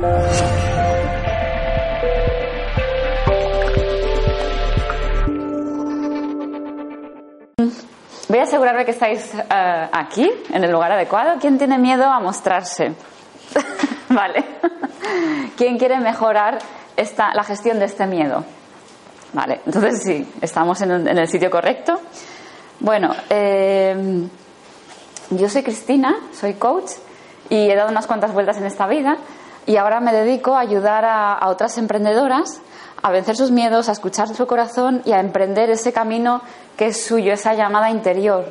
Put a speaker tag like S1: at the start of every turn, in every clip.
S1: Voy a asegurarme que estáis eh, aquí, en el lugar adecuado. ¿Quién tiene miedo a mostrarse? vale. ¿Quién quiere mejorar esta, la gestión de este miedo? Vale, entonces sí, estamos en, el sitio correcto. Bueno, eh, yo soy Cristina, soy coach y he dado unas cuantas vueltas en esta vida y ahora me dedico a ayudar a, otras emprendedoras a vencer sus miedos, a escuchar su corazón y a emprender ese camino que es suyo, esa llamada interior.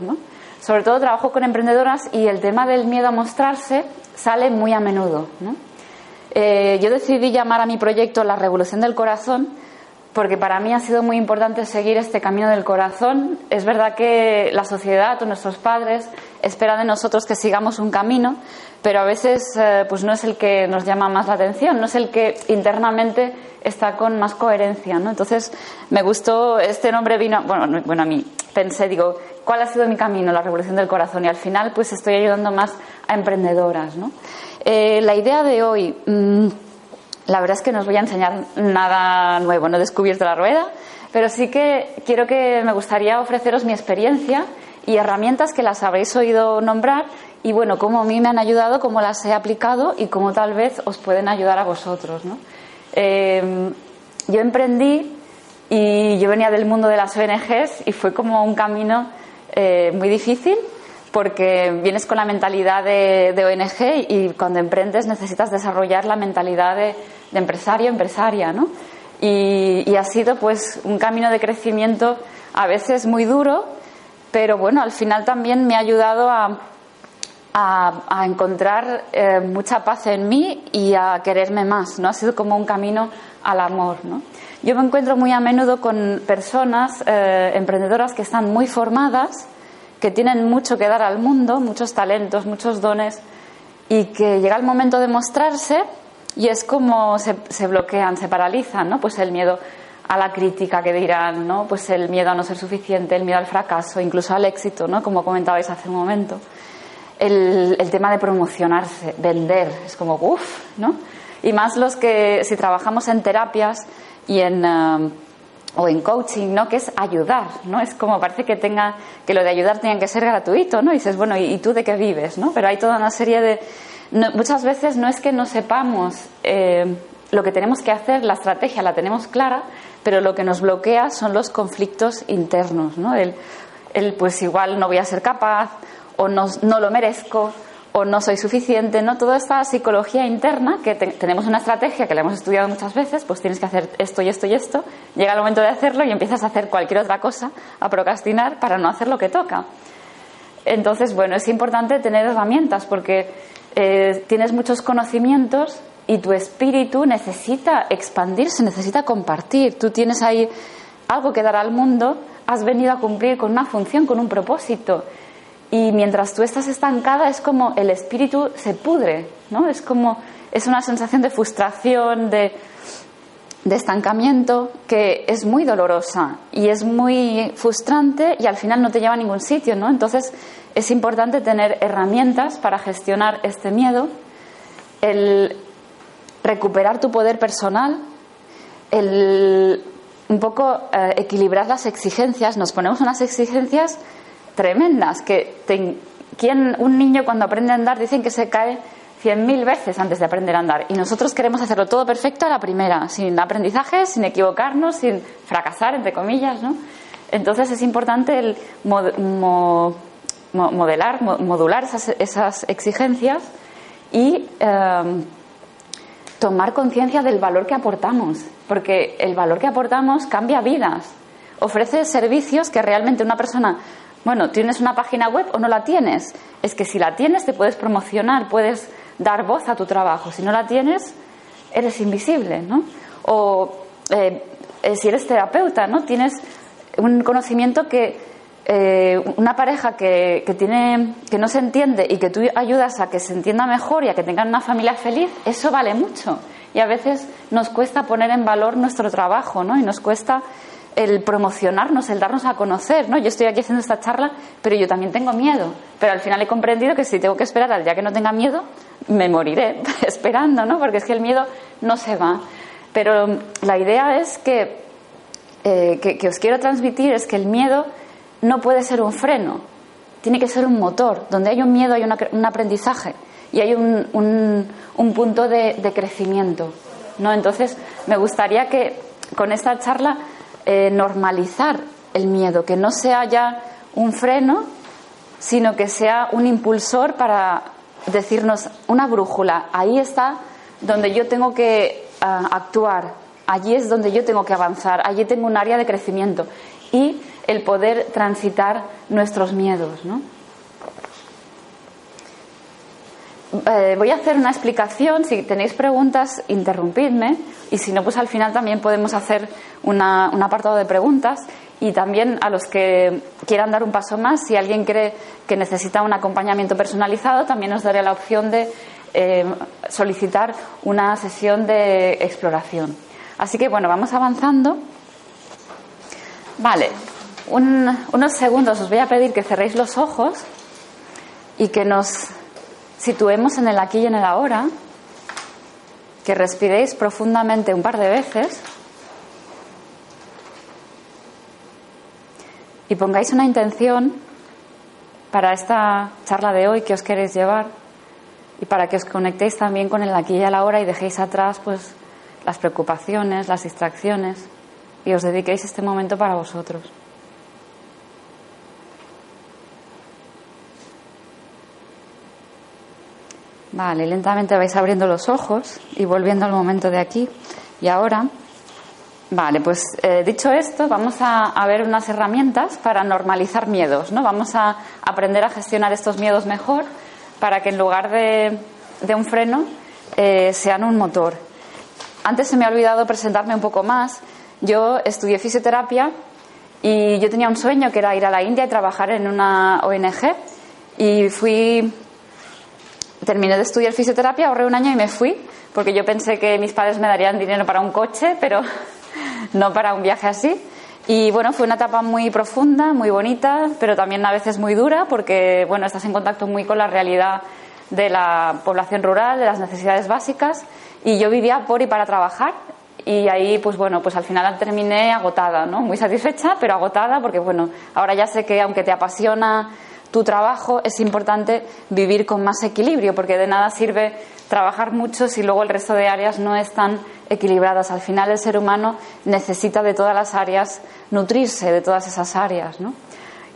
S1: Sobre todo trabajo con emprendedoras y el tema del miedo a mostrarse sale muy a menudo. Eh, yo decidí llamar a mi proyecto La Revolución del Corazón porque para mí ha sido muy importante seguir este camino del corazón. Es verdad que la sociedad o nuestros padres esperan de nosotros que sigamos un camino, pero a veces eh, pues no es el que nos llama más la atención, no es el que internamente está con más coherencia, ¿no? Entonces me gustó este nombre vino, bueno, bueno a mí pensé digo cuál ha sido mi camino, la revolución del corazón y al final pues estoy ayudando más a emprendedoras, ¿no? Eh, la idea de hoy mmm, la verdad es que no os voy a enseñar nada nuevo, no he descubierto la rueda, pero sí que quiero que me gustaría ofreceros mi experiencia y herramientas que las habréis oído nombrar y bueno, cómo a mí me han ayudado, cómo las he aplicado y cómo tal vez os pueden ayudar a vosotros. ¿no? Eh, yo emprendí y yo venía del mundo de las ONGs y fue como un camino eh, muy difícil porque vienes con la mentalidad de, ONG y cuando emprendes necesitas desarrollar la mentalidad de, de empresario, empresaria, ¿no? Y, y, ha sido pues un camino de crecimiento a veces muy duro, pero bueno, al final también me ha ayudado a, a, encontrar eh, mucha paz en mí y a quererme más, ¿no? Ha sido como un camino al amor, ¿no? Yo me encuentro muy a menudo con personas eh, emprendedoras que están muy formadas, que tienen mucho que dar al mundo, muchos talentos, muchos dones, y que llega el momento de mostrarse y es como se, se, bloquean, se paralizan, ¿no? Pues el miedo a la crítica que dirán, ¿no? Pues el miedo a no ser suficiente, el miedo al fracaso, incluso al éxito, ¿no? Como comentabais hace un momento. El, el tema de promocionarse, vender, es como, uff, ¿no? Y más los que, si trabajamos en terapias y en... Uh, o en coaching, ¿no? Que es ayudar, ¿no? Es como parece que tenga que lo de ayudar tenga que ser gratuito, ¿no? Y dices, bueno, ¿y, tú de qué vives, no? Pero hay toda una serie de no, muchas veces no es que no sepamos eh, lo que tenemos que hacer, la estrategia la tenemos clara, pero lo que nos bloquea son los conflictos internos, ¿no? El, el pues igual no voy a ser capaz o no, no lo merezco o no soy suficiente, ¿no? Toda esta psicología interna que te, tenemos una estrategia que la hemos estudiado muchas veces, pues tienes que hacer esto y esto y esto, llega el momento de hacerlo y empiezas a hacer cualquier otra cosa, a procrastinar para no hacer lo que toca. Entonces, bueno, es importante tener herramientas porque eh, tienes muchos conocimientos y tu espíritu necesita expandirse, necesita compartir. Tú tienes ahí algo que dar al mundo, has venido a cumplir con una función, con un propósito y mientras tú estás estancada es como el espíritu se pudre, ¿no? Es como es una sensación de frustración, de, de estancamiento que es muy dolorosa y es muy frustrante y al final no te lleva a ningún sitio, ¿no? Entonces es importante tener herramientas para gestionar este miedo, el recuperar tu poder personal, el un poco eh, equilibrar las exigencias, nos ponemos unas exigencias tremendas que ¿quién, un niño cuando aprende a andar dicen que se cae cien mil veces antes de aprender a andar y nosotros queremos hacerlo todo perfecto a la primera, sin aprendizaje, sin equivocarnos, sin fracasar, entre comillas, ¿no? Entonces es importante el mod, mo, mo, modelar, mo, modular esas, esas, exigencias y eh, tomar conciencia del valor que aportamos, porque el valor que aportamos cambia vidas, ofrece servicios que realmente una persona Bueno, ¿tienes una página web o no la tienes? Es que si la tienes te puedes promocionar, puedes dar voz a tu trabajo. Si no la tienes, eres invisible, ¿no? O eh, eh, si eres terapeuta, ¿no? Tienes un conocimiento que eh, una pareja que, que, tiene, que no se entiende y que tú ayudas a que se entienda mejor y a que tengan una familia feliz, eso vale mucho. Y a veces nos cuesta poner en valor nuestro trabajo, ¿no? Y nos cuesta el promocionarnos, el darnos a conocer, ¿no? Yo estoy aquí haciendo esta charla, pero yo también tengo miedo. Pero al final he comprendido que si tengo que esperar al día que no tenga miedo, me moriré esperando, ¿no? Porque es que el miedo no se va. Pero la idea es que, eh, que, os quiero transmitir es que el miedo no puede ser un freno, tiene que ser un motor. Donde hay un miedo hay un aprendizaje y hay un, un, punto de, crecimiento, ¿no? Entonces, me gustaría que con esta charla eh, normalizar el miedo, que no sea ya un freno, sino que sea un impulsor para decirnos una brújula. Ahí está donde yo tengo que ah, actuar, allí es donde yo tengo que avanzar, allí tengo un área de crecimiento y el poder transitar nuestros miedos. ¿no? Eh, voy a hacer una explicación. Si tenéis preguntas, interrumpidme. Y si no, pues al final también podemos hacer un apartado de preguntas. Y también a los que quieran dar un paso más, si alguien cree que necesita un acompañamiento personalizado, también os daré la opción de eh, solicitar una sesión de exploración. Así que bueno, vamos avanzando. Vale, unos segundos os voy a pedir que cerréis los ojos y que nos situemos en el aquí y en el ahora, que respiréis profundamente un par de veces y pongáis una intención para esta charla de hoy que os queréis llevar y para que os conectéis también con el aquí y el ahora y dejéis atrás pues las preocupaciones, las distracciones y os dediquéis este momento para vosotros. Vale, lentamente vais abriendo los ojos y volviendo al momento de aquí y ahora. Vale, pues eh, dicho esto, vamos a, ver unas herramientas para normalizar miedos, ¿no? Vamos a aprender a gestionar estos miedos mejor para que en lugar de, un freno eh, sean un motor. Antes se me ha olvidado presentarme un poco más. Yo estudié fisioterapia y yo tenía un sueño que era ir a la India y trabajar en una ONG y fui terminé de estudiar fisioterapia, ahorré un año y me fui, porque yo pensé que mis padres me darían dinero para un coche, pero no para un viaje así. Y bueno, fue una etapa muy profunda, muy bonita, pero también a veces muy dura, porque bueno, estás en contacto muy con la realidad de la población rural, de las necesidades básicas, y yo vivía por y para trabajar. Y ahí, pues bueno, pues al final terminé agotada, ¿no? Muy satisfecha, pero agotada, porque bueno, ahora ya sé que aunque te apasiona tu trabajo es importante vivir con más equilibrio, porque de nada sirve trabajar mucho si luego el resto de áreas no están equilibradas. Al final el ser humano necesita de todas las áreas nutrirse de todas esas áreas. ¿no?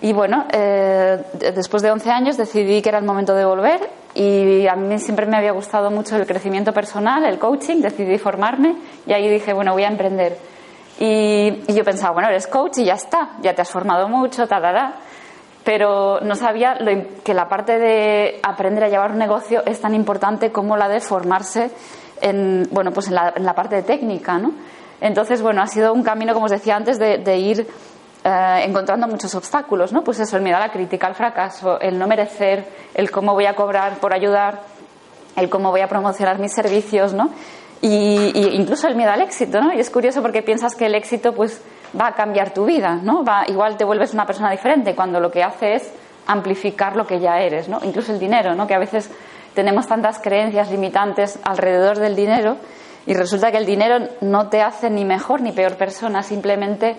S1: Y bueno, eh, después de 11 años decidí que era el momento de volver y a mí siempre me había gustado mucho el crecimiento personal, el coaching, decidí formarme y ahí dije, bueno, voy a emprender. Y, yo pensaba, bueno, eres coach y ya está, ya te has formado mucho, ta, pero no sabía que la parte de aprender a llevar un negocio es tan importante como la de formarse en, bueno, pues en la, parte técnica, ¿no? Entonces, bueno, ha sido un camino, como os decía antes, de, ir eh, encontrando muchos obstáculos, ¿no? Pues eso, el miedo a la crítica, al fracaso, el no merecer, el cómo voy a cobrar por ayudar, el cómo voy a promocionar mis servicios, ¿no? Y, y incluso el miedo al éxito, ¿no? Y es curioso porque piensas que el éxito, pues, va a cambiar tu vida, ¿no? Va, igual te vuelves una persona diferente cuando lo que hace es amplificar lo que ya eres, ¿no? Incluso el dinero, ¿no? Que a veces tenemos tantas creencias limitantes alrededor del dinero y resulta que el dinero no te hace ni mejor ni peor persona, simplemente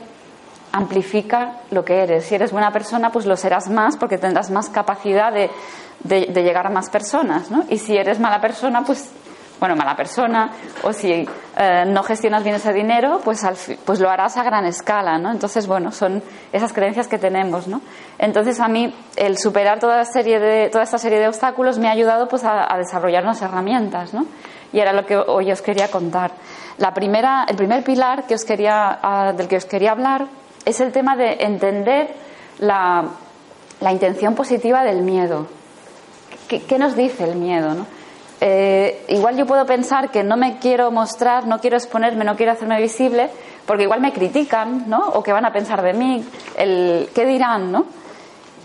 S1: amplifica lo que eres. Si eres buena persona, pues lo serás más porque tendrás más capacidad de, de, de llegar a más personas, ¿no? Y si eres mala persona, pues bueno, mala persona, o si eh, no gestionas bien ese dinero, pues, pues lo harás a gran escala, ¿no? Entonces, bueno, son esas creencias que tenemos, ¿no? Entonces, a mí, el superar toda, serie de, toda esta serie de obstáculos me ha ayudado pues, a, desarrollar unas herramientas, ¿no? Y era lo que hoy os quería contar. La primera, el primer pilar del que os quería hablar es el tema de entender la intención positiva del miedo. ¿Qué, nos dice el miedo? ¿no? Eh, igual yo puedo pensar que no me quiero mostrar, no quiero exponerme, no quiero hacerme visible, porque igual me critican, ¿no? O que van a pensar de mí, el qué dirán, ¿no?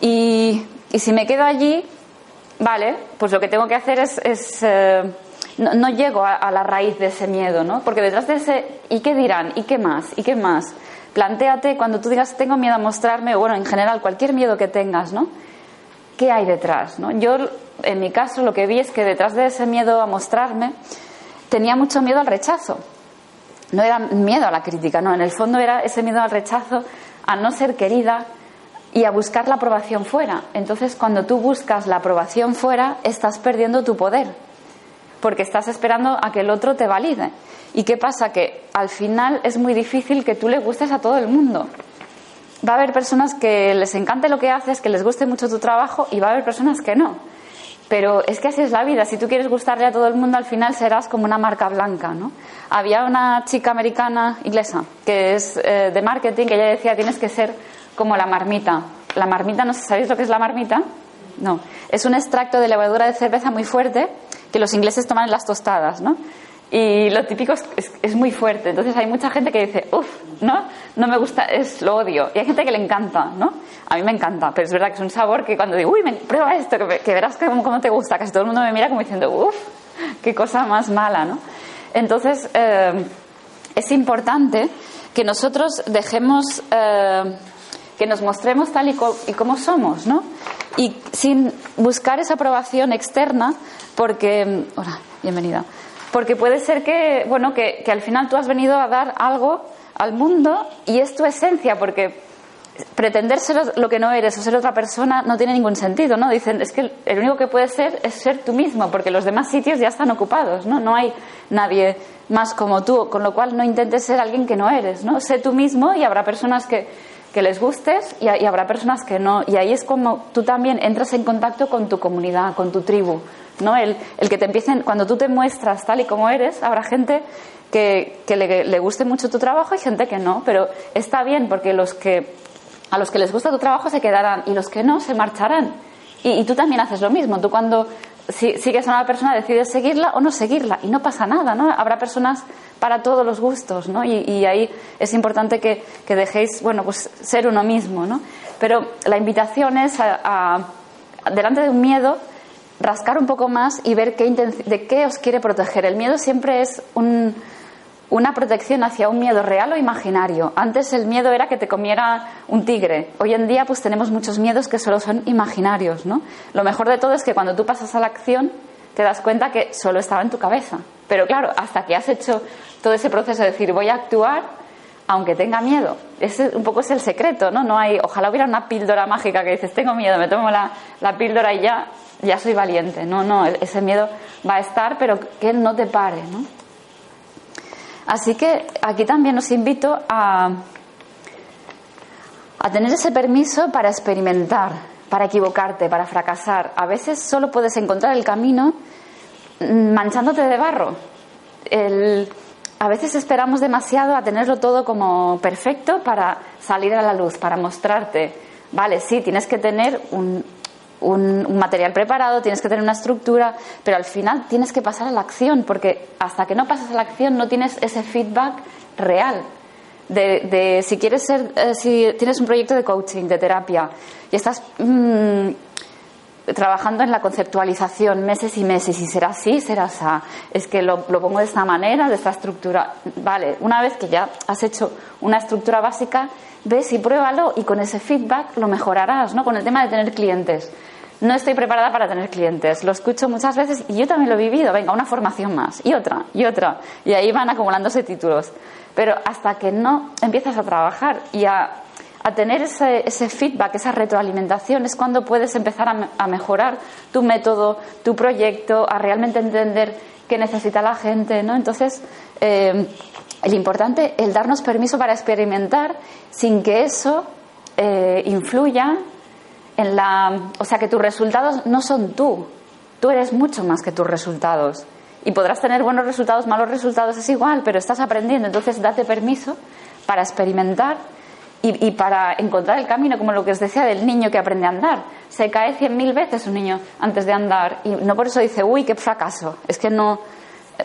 S1: Y, si me quedo allí, vale, pues lo que tengo que hacer es, eh, no, llego a, a, la raíz de ese miedo, ¿no? Porque detrás de ese, ¿y qué dirán? ¿Y qué más? ¿Y qué más? Plantéate cuando tú digas tengo miedo a mostrarme, o bueno, en general, cualquier miedo que tengas, ¿no? ¿Qué hay detrás? ¿no? Yo, en mi caso, lo que vi es que detrás de ese miedo a mostrarme, tenía mucho miedo al rechazo. No era miedo a la crítica, no, en el fondo era ese miedo al rechazo, a no ser querida y a buscar la aprobación fuera. Entonces, cuando tú buscas la aprobación fuera, estás perdiendo tu poder, porque estás esperando a que el otro te valide. ¿Y qué pasa? Que al final es muy difícil que tú le gustes a todo el mundo. Va a haber personas que les encante lo que haces, que les guste mucho tu trabajo y va a haber personas que no. Pero es que así es la vida. Si tú quieres gustarle a todo el mundo, al final serás como una marca blanca, ¿no? Había una chica americana inglesa que es eh, de marketing que ella decía tienes que ser como la marmita. La marmita, no ¿sabéis lo que es la marmita? No. Es un extracto de levadura de cerveza muy fuerte que los ingleses toman en las tostadas, ¿no? Y lo típico es, muy fuerte. Entonces hay mucha gente que dice, uff, ¿no? No me gusta, es lo odio. Y hay gente que le encanta, ¿no? A mí me encanta, pero es verdad que es un sabor que cuando digo, uy, prueba esto, que, verás cómo, te gusta, casi todo el mundo me mira como diciendo, uff, qué cosa más mala, ¿no? Entonces eh, es importante que nosotros dejemos, eh, que nos mostremos tal y, y como somos, ¿no? Y sin buscar esa aprobación externa, porque. Hola, bienvenida porque puede ser que, bueno, que, al final tú has venido a dar algo al mundo y es tu esencia, porque pretender ser lo que no eres o ser otra persona no tiene ningún sentido, ¿no? Dicen, es que el único que puedes ser es ser tú mismo, porque los demás sitios ya están ocupados, ¿no? No hay nadie más como tú, con lo cual no intentes ser alguien que no eres, ¿no? Sé tú mismo y habrá personas que, que les gustes y, y habrá personas que no. Y ahí es como tú también entras en contacto con tu comunidad, con tu tribu, ¿no? El, el, que te empiecen, cuando tú te muestras tal y como eres, habrá gente que, que le, le, guste mucho tu trabajo y gente que no, pero está bien porque los que, a los que les gusta tu trabajo se quedarán y los que no se marcharán. Y, tú también haces lo mismo. Tú cuando si, sigues a una persona decides seguirla o no seguirla y no pasa nada, ¿no? Habrá personas para todos los gustos, ¿no? Y, y ahí es importante que, que, dejéis, bueno, pues ser uno mismo, ¿no? Pero la invitación es a delante de un miedo rascar un poco más y ver qué de qué os quiere proteger. El miedo siempre es una protección hacia un miedo real o imaginario. Antes el miedo era que te comiera un tigre. Hoy en día pues tenemos muchos miedos que solo son imaginarios, ¿no? Lo mejor de todo es que cuando tú pasas a la acción te das cuenta que solo estaba en tu cabeza. Pero claro, hasta que has hecho todo ese proceso de decir voy a actuar aunque tenga miedo. Ese un poco es el secreto, ¿no? No hay, ojalá hubiera una píldora mágica que dices, tengo miedo, me tomo la, la píldora y ya ya soy valiente. No, no, ese miedo va a estar, pero que no te pare, ¿no? Así que aquí también os invito a, a tener ese permiso para experimentar, para equivocarte, para fracasar. A veces solo puedes encontrar el camino manchándote de barro. a veces esperamos demasiado a tenerlo todo como perfecto para salir a la luz, para mostrarte. Vale, sí, tienes que tener un, un, material preparado, tienes que tener una estructura, pero al final tienes que pasar a la acción, porque hasta que no pasas a la acción no tienes ese feedback real. De, si quieres ser, eh, si tienes un proyecto de coaching, de terapia, y estás mm, trabajando en la conceptualización meses y meses, y será así, será así, es que lo, lo pongo de esta manera, de esta estructura. Vale, una vez que ya has hecho una estructura básica, ves y pruébalo y con ese feedback lo mejorarás, ¿no? Con el tema de tener clientes no estoy preparada para tener clientes. Lo escucho muchas veces y yo también lo he vivido. Venga, una formación más y otra y otra. Y ahí van acumulándose títulos. Pero hasta que no empiezas a trabajar y a, tener ese, feedback, esa retroalimentación, es cuando puedes empezar a, mejorar tu método, tu proyecto, a realmente entender qué necesita la gente. ¿no? Entonces, eh, el importante, el darnos permiso para experimentar sin que eso eh, influya en la, o sea, que tus resultados no son tú, tú eres mucho más que tus resultados. Y podrás tener buenos resultados, malos resultados, es igual, pero estás aprendiendo, entonces date permiso para experimentar y, para encontrar el camino, como lo que os decía del niño que aprende a andar. Se cae cien mil veces un niño antes de andar y no por eso dice, uy, qué fracaso, es que no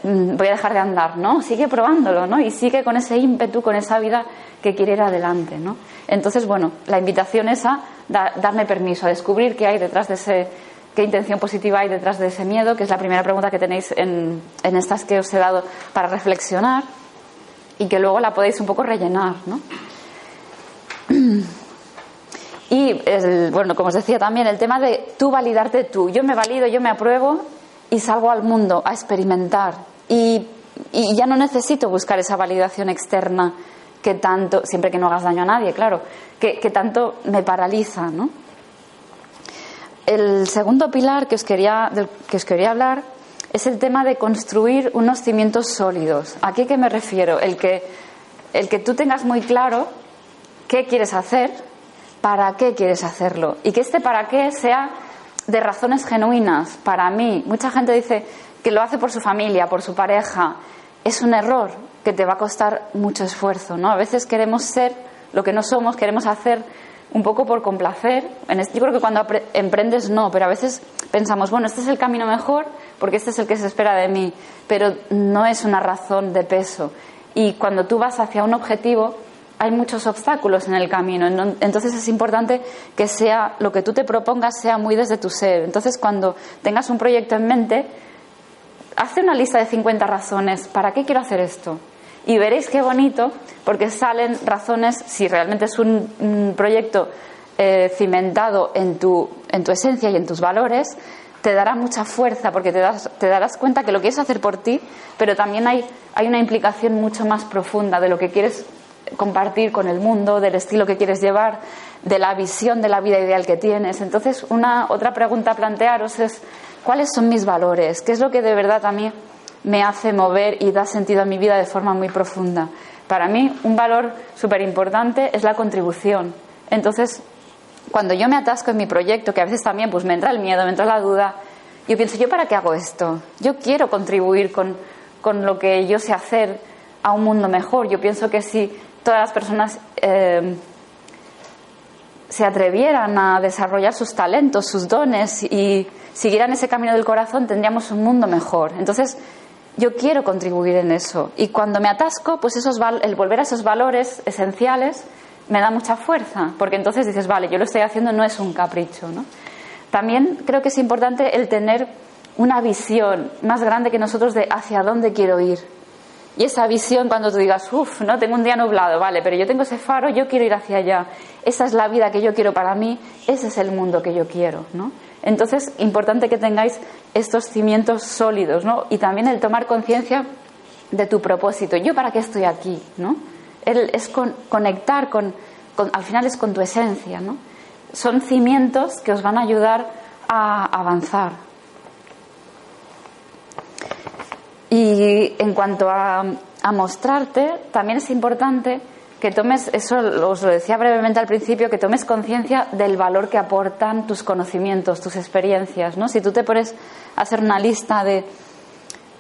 S1: mm, voy a dejar de andar, ¿no? Sigue probándolo, ¿no? Y sigue con ese ímpetu, con esa vida que quiere ir adelante, ¿no? Entonces, bueno, la invitación es a darme permiso, a descubrir qué hay detrás de ese, qué intención positiva hay detrás de ese miedo, que es la primera pregunta que tenéis en, en estas que os he dado para reflexionar y que luego la podéis un poco rellenar, ¿no? Y, bueno, como os decía también, el tema de tú validarte tú. Yo me valido, yo me apruebo y salgo al mundo a experimentar. Y, ya no necesito buscar esa validación externa que tanto, siempre que no hagas daño a nadie, claro, que, tanto me paraliza, ¿no? El segundo pilar que os, quería, que os quería hablar es el tema de construir unos cimientos sólidos. ¿A qué me refiero? El que, el que tú tengas muy claro qué quieres hacer, para qué quieres hacerlo y que este para qué sea de razones genuinas para mí. Mucha gente dice que lo hace por su familia, por su pareja. Es un error que te va a costar mucho esfuerzo, ¿no? A veces queremos ser lo que no somos, queremos hacer un poco por complacer. Yo creo que cuando emprendes no, pero a veces pensamos, bueno, este es el camino mejor porque este es el que se espera de mí, pero no es una razón de peso. Y cuando tú vas hacia un objetivo, hay muchos obstáculos en el camino. Entonces es importante que sea lo que tú te propongas sea muy desde tu ser. Entonces cuando tengas un proyecto en mente, hazte una lista de 50 razones. ¿Para qué quiero hacer esto? Y veréis qué bonito, porque salen razones, si realmente es un, proyecto eh, cimentado en tu, en tu esencia y en tus valores, te dará mucha fuerza porque te, das, te darás cuenta que lo quieres hacer por ti, pero también hay, hay una implicación mucho más profunda de lo que quieres compartir con el mundo, del estilo que quieres llevar, de la visión de la vida ideal que tienes. Entonces, una otra pregunta a plantearos es ¿cuáles son mis valores? ¿Qué es lo que de verdad a mí me hace mover y da sentido a mi vida de forma muy profunda? Para mí, un valor súper importante es la contribución. Entonces, cuando yo me atasco en mi proyecto, que a veces también pues me entra el miedo, me entra la duda, yo pienso, ¿yo para qué hago esto? Yo quiero contribuir con, con lo que yo sé hacer a un mundo mejor. Yo pienso que si todas las personas eh, se atrevieran a desarrollar sus talentos, sus dones y siguieran ese camino del corazón, tendríamos un mundo mejor. Entonces, yo quiero contribuir en eso. Y cuando me atasco, pues esos el volver a esos valores esenciales me da mucha fuerza, porque entonces dices, vale, yo lo estoy haciendo, no es un capricho. ¿no? También creo que es importante el tener una visión más grande que nosotros de hacia dónde quiero ir. Y esa visión cuando tú digas, uff, no tengo un día nublado, vale, pero yo tengo ese faro, yo quiero ir hacia allá. Esa es la vida que yo quiero para mí, ese es el mundo que yo quiero, ¿no? Entonces, importante que tengáis estos cimientos sólidos, ¿no? Y también el tomar conciencia de tu propósito. ¿Yo para qué estoy aquí, no? es conectar con, al final es con tu esencia, ¿no? Son cimientos que os van a ayudar a avanzar, Y en cuanto a, mostrarte, también es importante que tomes, eso os lo decía brevemente al principio, que tomes conciencia del valor que aportan tus conocimientos, tus experiencias. ¿no? Si tú te pones a hacer una lista de,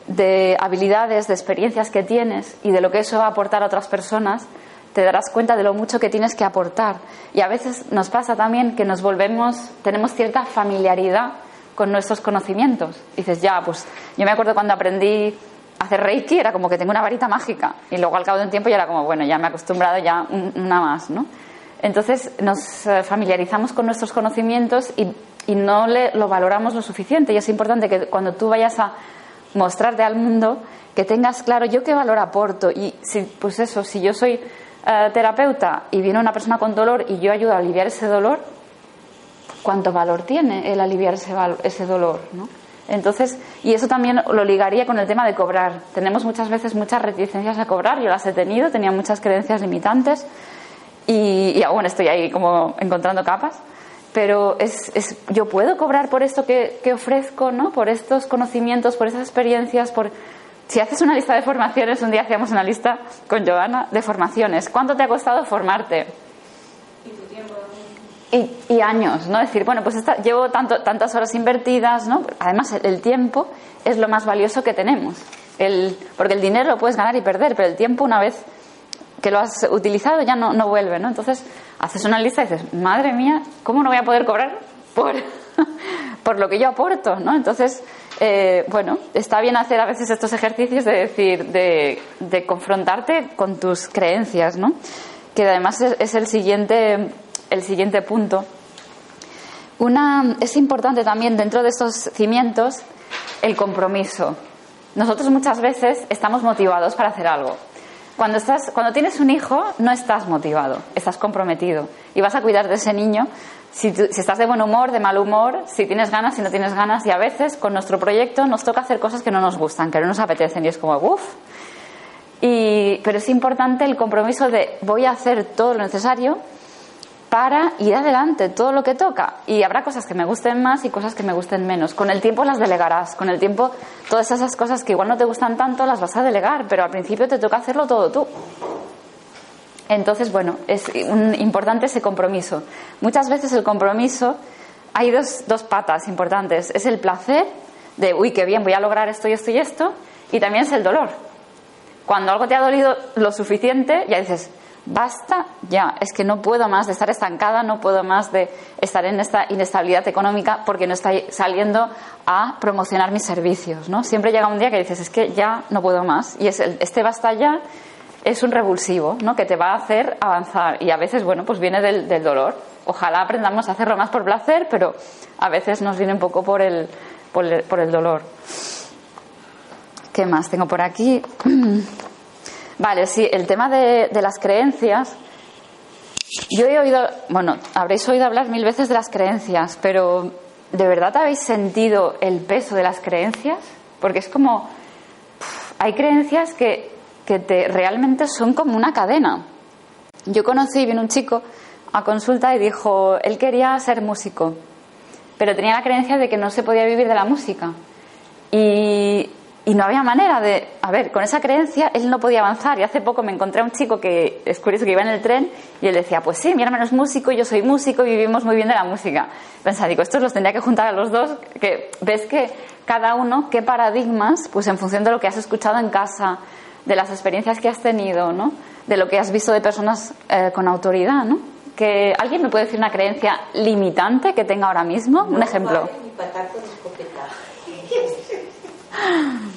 S1: de habilidades, de experiencias que tienes y de lo que eso va a aportar a otras personas, te darás cuenta de lo mucho que tienes que aportar. Y a veces nos pasa también que nos volvemos, tenemos cierta familiaridad con nuestros conocimientos. Dices, ya, pues yo me acuerdo cuando aprendí hacer Reiki, era como que tengo una varita mágica. Y luego al cabo de un tiempo ya era como, bueno, ya me he acostumbrado ya una más, ¿no? Entonces nos eh, familiarizamos con nuestros conocimientos y, y no le, lo valoramos lo suficiente. Y es importante que cuando tú vayas a mostrarte al mundo, que tengas claro yo qué valor aporto. Y si, pues eso, si yo soy eh, terapeuta y viene una persona con dolor y yo ayudo a aliviar ese dolor, cuánto valor tiene el aliviar ese, ese dolor, ¿no? Entonces, y eso también lo ligaría con el tema de cobrar. Tenemos muchas veces muchas reticencias a cobrar, yo las he tenido, tenía muchas creencias limitantes y, y aún estoy ahí como encontrando capas. Pero es, es yo puedo cobrar por esto que, que, ofrezco, ¿no? Por estos conocimientos, por esas experiencias, por... Si haces una lista de formaciones, un día hacíamos una lista con Joana de formaciones. ¿Cuánto te ha costado formarte? Y, años, ¿no? Decir, bueno, pues llevo tanto, tantas horas invertidas, ¿no? Además, el, tiempo es lo más valioso que tenemos. El, porque el dinero lo puedes ganar y perder, pero el tiempo, una vez que lo has utilizado ya no, no vuelve, ¿no? Entonces haces una lista y dices, madre mía, ¿cómo no voy a poder cobrar por, por lo que yo aporto, ¿no? Entonces, eh, bueno, está bien hacer a veces estos ejercicios de decir, de, de confrontarte con tus creencias, ¿no? Que además es, es el siguiente, el siguiente punto. Una, es importante también dentro de estos cimientos el compromiso. Nosotros muchas veces estamos motivados para hacer algo. Cuando, estás, cuando tienes un hijo no estás motivado, estás comprometido y vas a cuidar de ese niño si, si estás de buen humor, de mal humor, si tienes ganas, si no tienes ganas y a veces con nuestro proyecto nos toca hacer cosas que no nos gustan, que no nos apetecen y es como, uff, pero es importante el compromiso de voy a hacer todo lo necesario para ir adelante, todo lo que toca. Y habrá cosas que me gusten más y cosas que me gusten menos. Con el tiempo las delegarás. Con el tiempo todas esas cosas que igual no te gustan tanto las vas a delegar, pero al principio te toca hacerlo todo tú. Entonces, bueno, es importante ese compromiso. Muchas veces el compromiso, hay dos, dos patas importantes. Es el placer de, uy, qué bien, voy a lograr esto y esto y esto, y también es el dolor. Cuando algo te ha dolido lo suficiente, ya dices, basta ya, es que no puedo más de estar estancada, no puedo más de estar en esta inestabilidad económica porque no estoy saliendo a promocionar mis servicios, ¿no? Siempre llega un día que dices, es que ya no puedo más. Y es el- este basta ya es un revulsivo, ¿no? Que te va a hacer avanzar. Y a veces, bueno, pues viene del, del dolor. Ojalá aprendamos a hacerlo más por placer, pero a veces nos viene un poco por el, por el, por el dolor. ¿Qué más tengo por aquí? Vale, sí, el tema de, las creencias. Yo he oído, bueno, habréis oído hablar mil veces de las creencias, pero ¿de verdad habéis sentido el peso de las creencias? Porque es como, hay creencias que, que te, realmente son como una cadena. Yo conocí, vino un chico a consulta y dijo, él quería ser músico, pero tenía la creencia de que no se podía vivir de la música. Y, y no había manera de. A ver, con esa creencia él no podía avanzar. Y hace poco me encontré a un chico que es curioso que iba en el tren y él decía: Pues sí, mi hermano es músico, yo soy músico y vivimos muy bien de la música. Pensaba, digo, estos los tendría que juntar a los dos. Que ves que cada uno, qué paradigmas, pues en función de lo que has escuchado en casa, de las experiencias que has tenido, ¿no? De lo que has visto de personas eh, con autoridad, ¿no? Que alguien me puede decir una creencia limitante que tenga ahora mismo, un ejemplo.
S2: Vale, ni.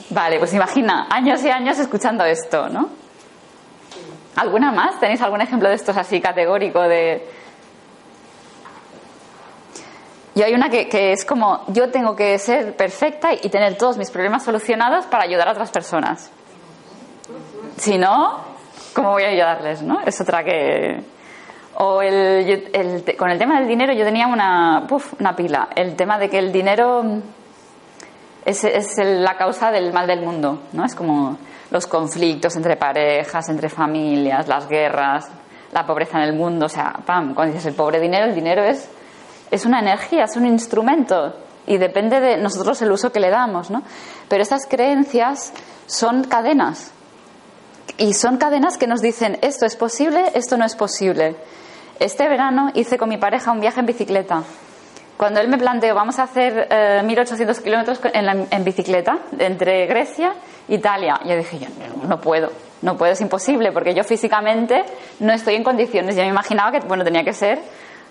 S1: Vale, pues imagina, años y años escuchando esto, ¿no? ¿Alguna más? ¿Tenéis algún ejemplo de estos así categórico de... Yo hay una que, es como, yo tengo que ser perfecta y tener todos mis problemas solucionados para ayudar a otras personas. Si no, ¿cómo voy a ayudarles, no? Es otra que... O el, con el tema del dinero yo tenía una, una pila. El tema de que el dinero es, la causa del mal del mundo, ¿no? Es como los conflictos entre parejas, entre familias, las guerras, la pobreza en el mundo, o sea, pam, cuando dices el pobre dinero, el dinero es, es una energía, es un instrumento y depende de nosotros el uso que le damos, ¿no? Pero estas creencias son cadenas y son cadenas que nos dicen esto es posible, esto no es posible. Este verano hice con mi pareja un viaje en bicicleta. Cuando él me planteó, vamos a hacer eh, 1800 kilómetros en, bicicleta entre Grecia e Italia, yo dije, yo no, no puedo, no puedo, es imposible, porque yo físicamente no estoy en condiciones. Yo me imaginaba que, bueno, tenía que ser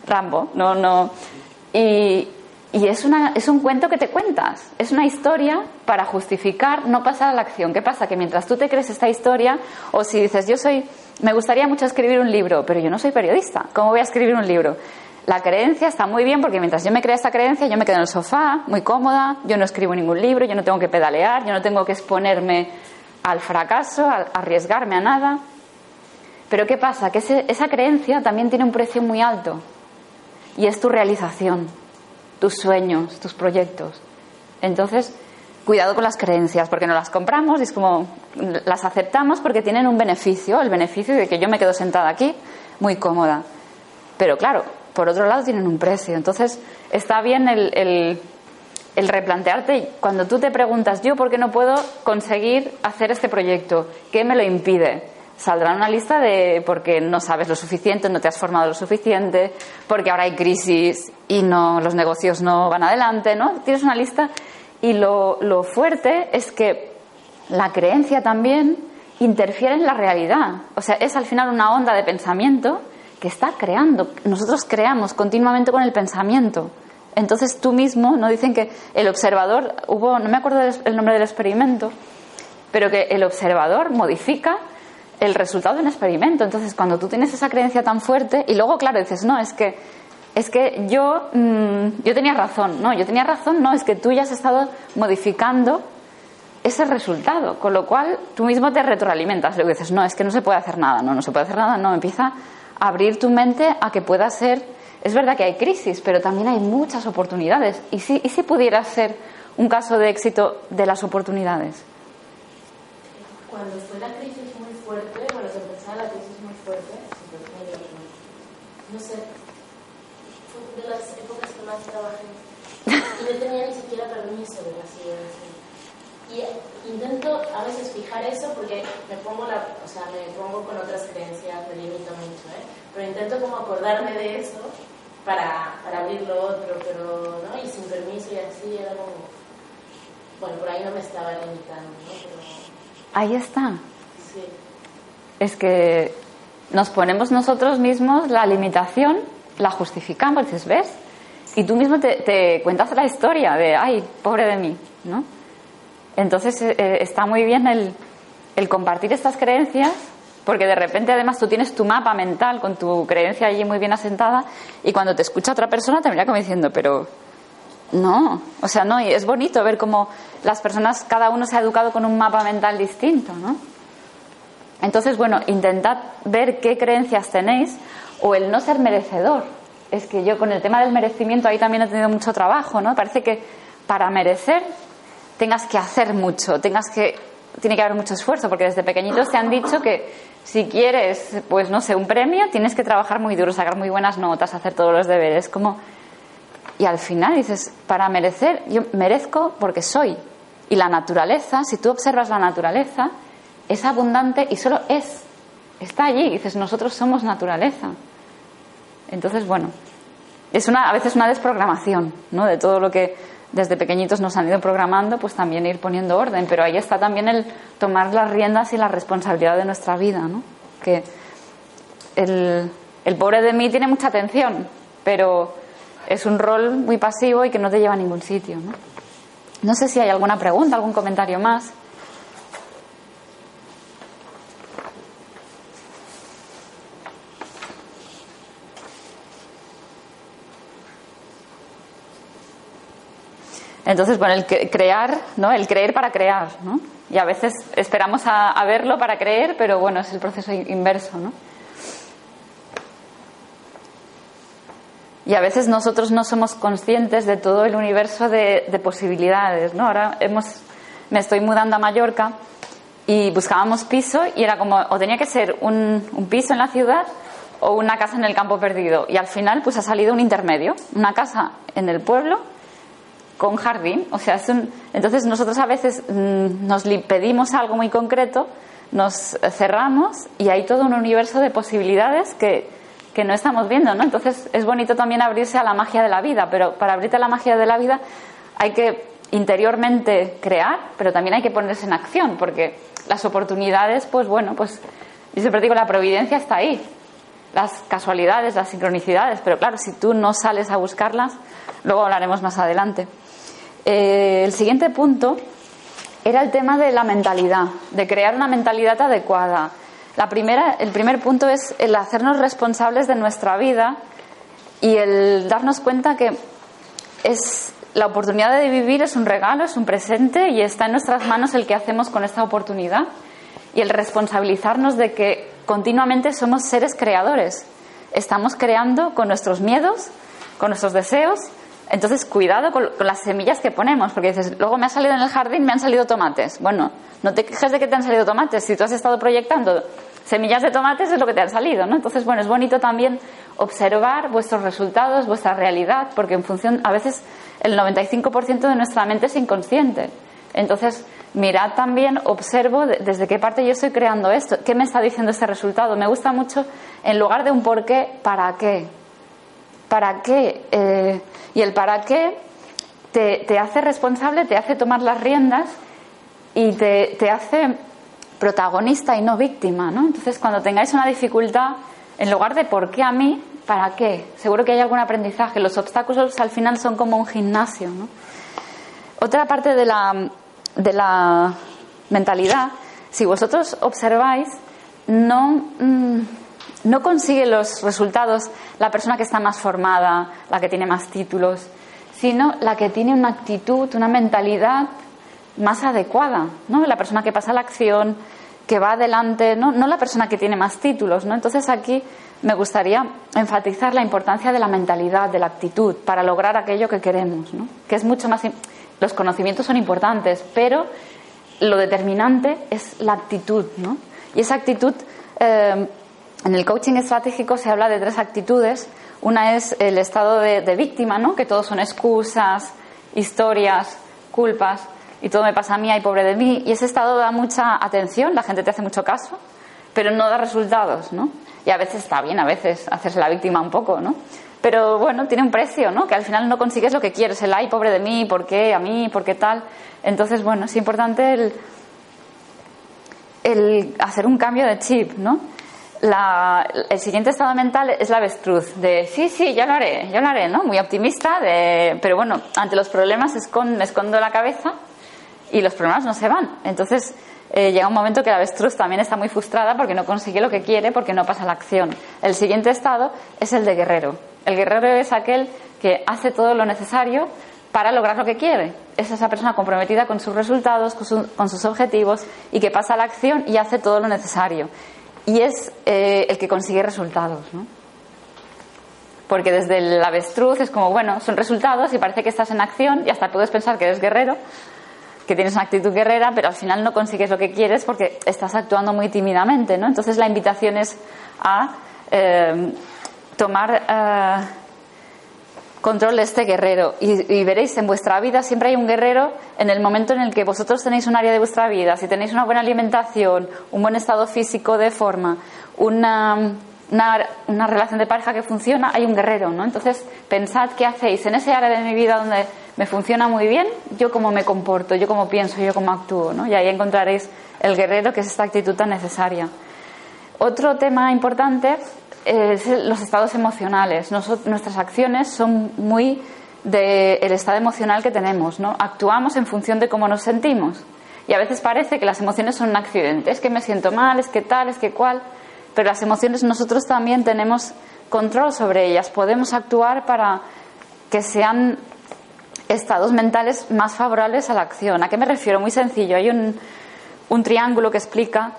S1: Rambo, no, no. Y, y es, una, es un cuento que te cuentas, es una historia para justificar no pasar a la acción. ¿Qué pasa? Que mientras tú te crees esta historia, o si dices, yo soy, me gustaría mucho escribir un libro, pero yo no soy periodista, ¿cómo voy a escribir un libro? La creencia está muy bien porque mientras yo me crea esta creencia, yo me quedo en el sofá, muy cómoda, yo no escribo ningún libro, yo no tengo que pedalear, yo no tengo que exponerme al fracaso, a arriesgarme a nada. Pero ¿qué pasa? Que esa creencia también tiene un precio muy alto y es tu realización, tus sueños, tus proyectos. Entonces, cuidado con las creencias, porque no las compramos y es como las aceptamos porque tienen un beneficio, el beneficio de que yo me quedo sentada aquí muy cómoda. Pero claro, por otro lado tienen un precio. Entonces, está bien el, el- replantearte cuando tú te preguntas, yo por qué no puedo conseguir hacer este proyecto, ¿qué me lo impide? Saldrá una lista de porque no sabes lo suficiente, no te has formado lo suficiente, porque ahora hay crisis y no los negocios no van adelante, ¿no? Tienes una lista y lo, lo fuerte es que la creencia también interfiere en la realidad. O sea, es al final una onda de pensamiento que está creando. Nosotros creamos continuamente con el pensamiento. Entonces tú mismo, ¿no? Dicen que el observador, hubo, no me acuerdo el nombre del experimento, pero que el observador modifica el resultado de un experimento. Entonces, cuando tú tienes esa creencia tan fuerte, y luego, claro, dices, no, es que, es que yo, mm, yo tenía razón, no, yo tenía razón, no, es que tú ya has estado modificando ese resultado, con lo cual tú mismo te retroalimentas. Luego dices, no, es que no se puede hacer nada, no, no se puede hacer nada, no, empieza abrir tu mente a que pueda ser. Es verdad que hay crisis, pero también hay muchas oportunidades. ¿Y si, y si pudiera ser un caso de éxito de las oportunidades?
S2: Cuando fue la crisis muy fuerte, cuando se empezaba la crisis muy fuerte, no sé, fue de las épocas que más trabajé. Y no tenía ni siquiera permiso de las ideas. Y intento a veces fijar eso porque me pongo, la, o sea, me pongo con otras creencias, me limito mucho, ¿eh? Pero intento como acordarme de eso para, para abrir lo otro, pero, ¿no? Y sin permiso y así era como... Bueno, por ahí no me estaba limitando, ¿no? Pero...
S1: Ahí está.
S2: Sí.
S1: Es que nos ponemos nosotros mismos la limitación, la justificamos, dices, ¿ves? Y tú mismo te, te cuentas la historia de, ay, pobre de mí, ¿no? Entonces eh, eh, está muy bien el, compartir estas creencias porque de repente además tú tienes tu mapa mental con tu creencia allí muy bien asentada y cuando te escucha otra persona te mira como diciendo, pero no, o sea, no, y es bonito ver cómo las personas, cada uno se ha educado con un mapa mental distinto, ¿no? Entonces, bueno, intentad ver qué creencias tenéis o el no ser merecedor. Es que yo con el tema del merecimiento ahí también he tenido mucho trabajo, ¿no? Parece que para merecer tengas que hacer mucho, tengas que tiene que haber mucho esfuerzo, porque desde pequeñitos te han dicho que si quieres, pues no sé, un premio, tienes que trabajar muy duro, sacar muy buenas notas, hacer todos los deberes, como y al final dices, para merecer, yo merezco porque soy. Y la naturaleza, si tú observas la naturaleza, es abundante y solo es. Está allí. dices, nosotros somos naturaleza. Entonces, bueno, es una, a veces una desprogramación, ¿no? De todo lo que desde pequeñitos nos han ido programando, pues también ir poniendo orden. Pero ahí está también el tomar las riendas y la responsabilidad de nuestra vida, ¿no? Que el, el pobre de mí tiene mucha atención, pero es un rol muy pasivo y que no te lleva a ningún sitio, ¿no? No sé si hay alguna pregunta, algún comentario más. Entonces, bueno, el crear, ¿no? El creer para crear, ¿no? Y a veces esperamos a, verlo para creer, pero bueno, es el proceso inverso, ¿no? Y a veces nosotros no somos conscientes de todo el universo de, posibilidades, ¿no? Ahora hemos, me estoy mudando a Mallorca y buscábamos piso y era como, o tenía que ser un, un piso en la ciudad o una casa en el campo perdido. Y al final, pues ha salido un intermedio, una casa en el pueblo con jardín. O sea, entonces nosotros a veces mm, nos pedimos algo muy concreto, nos cerramos y hay todo un universo de posibilidades que, que no estamos viendo, ¿no? Entonces es bonito también abrirse a la magia de la vida, pero para abrirte a la magia de la vida hay que interiormente crear, pero también hay que ponerse en acción, porque las oportunidades, pues bueno, pues yo siempre digo, la providencia está ahí, las casualidades, las sincronicidades, pero claro, si tú no sales a buscarlas, luego hablaremos más adelante. Eh, el siguiente punto era el tema de la mentalidad, de crear una mentalidad adecuada. La primera, el primer punto es el hacernos responsables de nuestra vida y el darnos cuenta que es la oportunidad de vivir es un regalo, es un presente y está en nuestras manos el que hacemos con esta oportunidad y el responsabilizarnos de que continuamente somos seres creadores. Estamos creando con nuestros miedos, con nuestros deseos, entonces, cuidado con, las semillas que ponemos, porque dices, luego me ha salido en el jardín, me han salido tomates. Bueno, no te quejes de que te han salido tomates. Si tú has estado proyectando semillas de tomates, es lo que te han salido, ¿no? Entonces, bueno, es bonito también observar vuestros resultados, vuestra realidad, porque en función, a veces el 95% de nuestra mente es inconsciente. Entonces, mirad también, observo desde qué parte yo estoy creando esto, qué me está diciendo este resultado. Me gusta mucho, en lugar de un por qué, para qué para qué. Eh, y el para qué te, hace responsable, te hace tomar las riendas y te, hace protagonista y no víctima, ¿no? Entonces, cuando tengáis una dificultad, en lugar de ¿por qué a mí? ¿Para qué? Seguro que hay algún aprendizaje. Los obstáculos al final son como un gimnasio. Otra parte de la, de la mentalidad, si vosotros observáis, no, mm, no consigue los resultados la persona que está más formada, la que tiene más títulos, sino la que tiene una actitud, una mentalidad más adecuada, ¿no? La persona que pasa la acción, que va adelante, ¿no? no la persona que tiene más títulos, ¿no? Entonces aquí me gustaría enfatizar la importancia de la mentalidad, de la actitud, para lograr aquello que queremos, ¿no? Que es mucho más los conocimientos son importantes, pero lo determinante es la actitud, ¿no? Y esa actitud, eh, en el coaching estratégico se habla de tres actitudes. Una es el estado de, de víctima, ¿no? Que todos son excusas, historias, culpas y todo me pasa a mí, ay pobre de mí. Y ese estado da mucha atención, la gente te hace mucho caso, pero no da resultados, ¿no? Y a veces está bien, a veces hacerse la víctima un poco, ¿no? Pero bueno, tiene un precio, ¿no? Que al final no consigues lo que quieres, el ay pobre de mí, ¿por qué? A mí, ¿por qué tal? Entonces, bueno, es importante el hacer un cambio de chip, ¿no? La, el siguiente estado mental es la avestruz, de sí, sí, yo lo haré, yo lo haré, ¿no? Muy optimista, de, pero bueno, ante los problemas escondo, me escondo la cabeza y los problemas no se van. Entonces eh, llega un momento que la avestruz también está muy frustrada porque no consigue lo que quiere, porque no pasa la acción. El siguiente estado es el de guerrero. El guerrero es aquel que hace todo lo necesario para lograr lo que quiere. Es esa persona comprometida con sus resultados, con, sus objetivos y que pasa la acción y hace todo lo necesario. Y es eh, el que consigue resultados. ¿no? Porque desde el avestruz es como, bueno, son resultados y parece que estás en acción y hasta puedes pensar que eres guerrero, que tienes una actitud guerrera, pero al final no consigues lo que quieres porque estás actuando muy tímidamente, ¿no? Entonces la invitación es a eh, tomar eh, control de este guerrero y, veréis en vuestra vida siempre hay un guerrero en el momento en el que vosotros tenéis un área de vuestra vida, si tenéis una buena alimentación, un buen estado físico de forma, una una, relación de pareja que funciona, hay un guerrero, ¿no? Entonces, pensad qué hacéis en ese área de mi vida donde me funciona muy bien, yo cómo me comporto, yo cómo pienso, yo cómo actúo, ¿no? Y ahí encontraréis el guerrero, que es esta actitud tan necesaria. Otro tema importante los estados emocionales. nuestras acciones son muy del estado emocional que tenemos. Actuamos en función de cómo nos sentimos. Y a veces parece que las emociones son un accidente. Es que me siento mal, es que tal, es que cual pero las emociones nosotros también tenemos control sobre ellas, podemos actuar para que sean estados mentales más favorables a la acción. ¿A qué me refiero? Muy sencillo, hay un, un triángulo que explica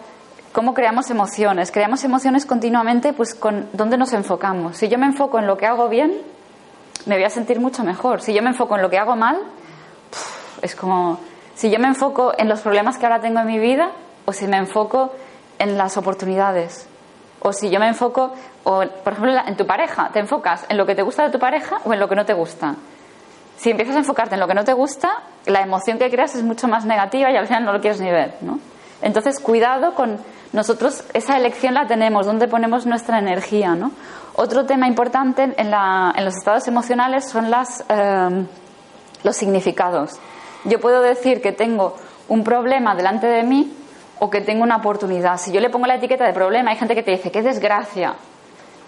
S1: cómo creamos emociones. Creamos emociones continuamente pues con dónde nos enfocamos. Si yo me enfoco en lo que hago bien, me voy a sentir mucho mejor. Si yo me enfoco en lo que hago mal, es como si yo me enfoco en los problemas que ahora tengo en mi vida o si me enfoco en las oportunidades. O si yo me enfoco, o, por ejemplo, en tu pareja, te enfocas en lo que te gusta de tu pareja o en lo que no te gusta. Si empiezas a enfocarte en lo que no te gusta, la emoción que creas es mucho más negativa y al final no lo quieres ni ver, ¿no? Entonces, cuidado con nosotros, esa elección la tenemos, dónde ponemos nuestra energía, ¿no? Otro tema importante en, en los estados emocionales son las, eh, los significados. Yo puedo decir que tengo un problema delante de mí o que tengo una oportunidad. Si yo le pongo la etiqueta de problema, hay gente que te dice, qué desgracia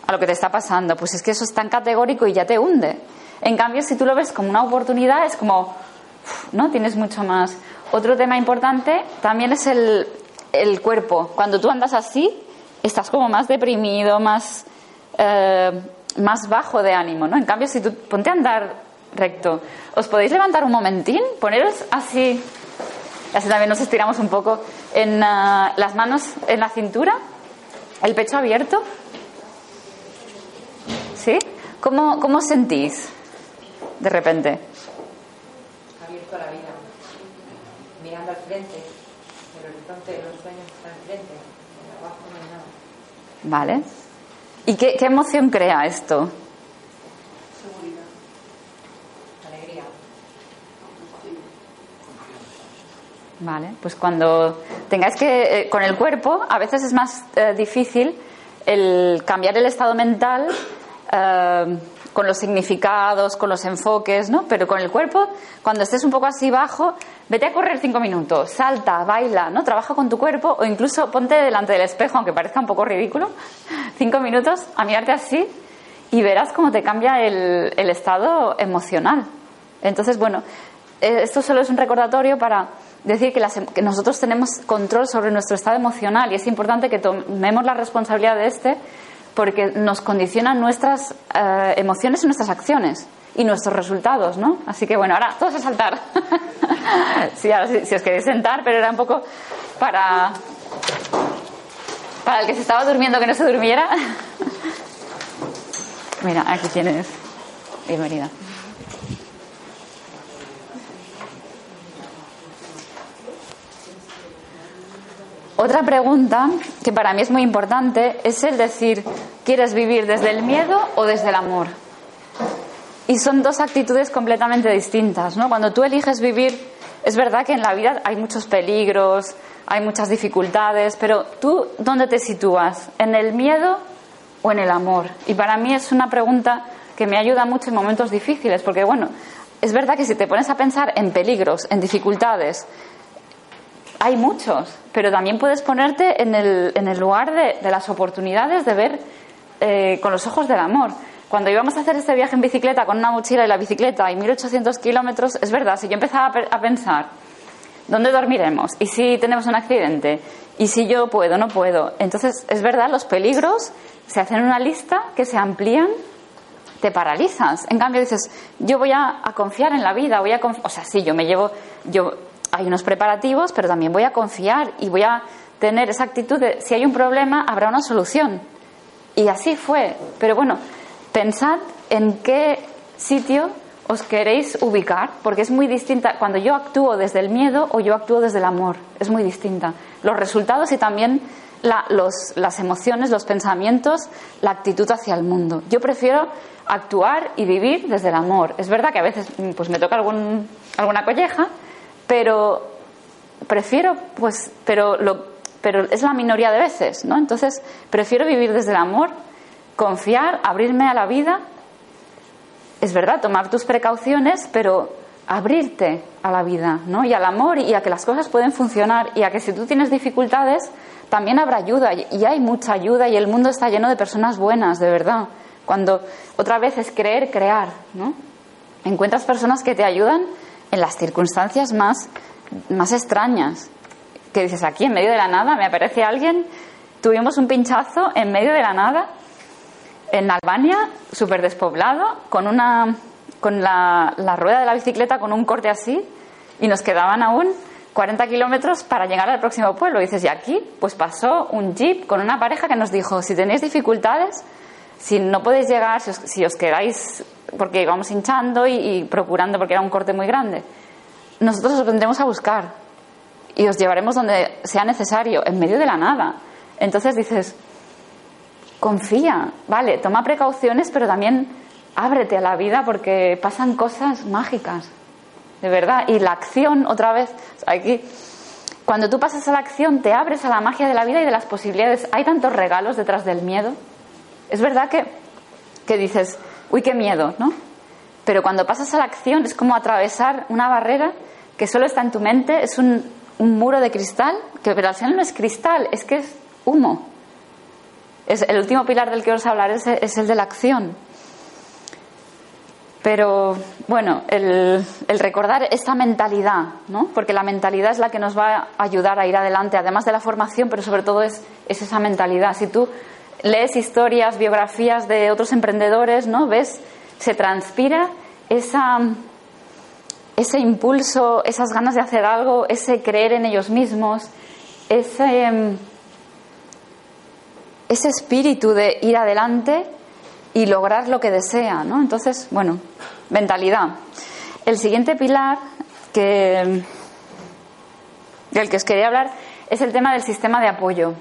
S1: a lo que te está pasando. Pues es que eso es tan categórico y ya te hunde. En cambio, si tú lo ves como una oportunidad, es como, ¿no? Tienes mucho más. Otro tema importante también es el, el cuerpo. Cuando tú andas así, estás como más deprimido, más, eh, más bajo de ánimo, ¿no? En cambio, si tú ponte a andar recto, ¿os podéis levantar un momentín? Poneros así Así también nos estiramos un poco en ah, las manos en la cintura, el pecho abierto. ¿Sí? ¿Cómo, cómo sentís de repente?
S3: Abierto la vida, mirando al frente, pero el horizonte de los sueños está enfrente, abajo no hay nada.
S1: Vale. ¿Y qué, emoción crea esto? Vale, pues cuando tengáis que, eh, con el cuerpo, a veces es más eh, difícil el cambiar el estado mental eh, con los significados, con los enfoques, ¿no? Pero con el cuerpo, cuando estés un poco así bajo, vete a correr cinco minutos, salta, baila, ¿no? Trabaja con tu cuerpo o incluso ponte delante del espejo, aunque parezca un poco ridículo, cinco minutos a mirarte así y verás cómo te cambia el, estado emocional. Entonces, bueno, eh, esto solo es un recordatorio para decir que, las, que, nosotros tenemos control sobre nuestro estado emocional y es importante que tomemos la responsabilidad de este porque nos condicionan nuestras eh, emociones y nuestras acciones y nuestros resultados, ¿no? Así que bueno, ahora todos a saltar. sí, ahora, si, os queréis sentar, pero era un poco para para el que se estaba durmiendo que no se durmiera. Mira, aquí tienes. Bienvenida. Otra pregunta que para mí es muy importante es el decir, ¿quieres vivir desde el miedo o desde el amor? Y son dos actitudes completamente distintas, ¿no? Cuando tú eliges vivir, es verdad que en la vida hay muchos peligros, hay muchas dificultades, pero tú, ¿dónde te sitúas? ¿En el miedo o en el amor? Y para mí es una pregunta que me ayuda mucho en momentos difíciles, porque bueno, es verdad que si te pones a pensar en peligros, en dificultades, hay muchos, pero también puedes ponerte en el, en el lugar de, las oportunidades de ver eh, con los ojos del amor. Cuando íbamos a hacer este viaje en bicicleta con una mochila y la bicicleta y 1800 kilómetros, es verdad, si yo empezaba a, pensar, ¿dónde dormiremos? ¿Y si tenemos un accidente? ¿Y si yo puedo, no puedo? Entonces, es verdad, los peligros se hacen una lista que se amplían, te paralizas. En cambio, dices, yo voy a, a confiar en la vida, voy a o sea, sí, yo me llevo, yo hay unos preparativos, pero también voy a confiar y voy a tener esa actitud de si hay un problema, habrá una solución. Y así fue. Pero bueno, pensad en qué sitio os queréis ubicar, porque es muy distinta cuando yo actúo desde el miedo o yo actúo desde el amor. Es muy distinta. Los resultados y también los, las emociones, los pensamientos, la actitud hacia el mundo. Yo prefiero actuar y vivir desde el amor. Es verdad que a veces pues, me toca alguna colleja, pero prefiero, pues, pero, lo, pero es la minoría de veces, ¿no? Entonces, prefiero vivir desde el amor, confiar, abrirme a la vida. Es verdad, tomar tus precauciones, pero abrirte a la vida, ¿no? Y al amor y a que las cosas pueden funcionar y a que si tú tienes dificultades, también habrá ayuda y hay mucha ayuda y el mundo está lleno de personas buenas, de verdad. Cuando otra vez es creer, crear, ¿no? Encuentras personas que te ayudan en las circunstancias más, más extrañas. Que dices, aquí en medio de la nada me aparece alguien, tuvimos un pinchazo en medio de la nada, en Albania, súper despoblado, con, una, con la, la rueda de la bicicleta con un corte así, y nos quedaban aún 40 kilómetros para llegar al próximo pueblo. Dices, y aquí, pues pasó un jeep con una pareja que nos dijo, si tenéis dificultades, si no podéis llegar, si os, si os quedáis porque íbamos hinchando y, y, procurando porque era un corte muy grande. Nosotros os vendremos a buscar y os llevaremos donde sea necesario, en medio de la nada. Entonces dices, confía, vale, toma precauciones, pero también ábrete a la vida porque pasan cosas mágicas, de verdad. Y la acción, otra vez, aquí, cuando tú pasas a la acción, te abres a la magia de la vida y de las posibilidades. Hay tantos regalos detrás del miedo. Es verdad que, que dices, uy, qué miedo, ¿no? Pero cuando pasas a la acción es como atravesar una barrera que solo está en tu mente, es un, un muro de cristal, que pero al final no es cristal, es que es humo. Es, el último pilar del que os hablaré es, el de la acción. Pero bueno, el, el, recordar esta mentalidad, ¿no? Porque la mentalidad es la que nos va a ayudar a ir adelante, además de la formación, pero sobre todo es, es esa mentalidad. Si tú lees historias, biografías de otros emprendedores, ¿no? Ves, se transpira ese impulso, esas ganas de hacer algo, ese creer en ellos mismos, ese, ese espíritu de ir adelante y lograr lo que desea, ¿no? Entonces, bueno, mentalidad. El siguiente pilar que del que os quería hablar es el tema del sistema de apoyo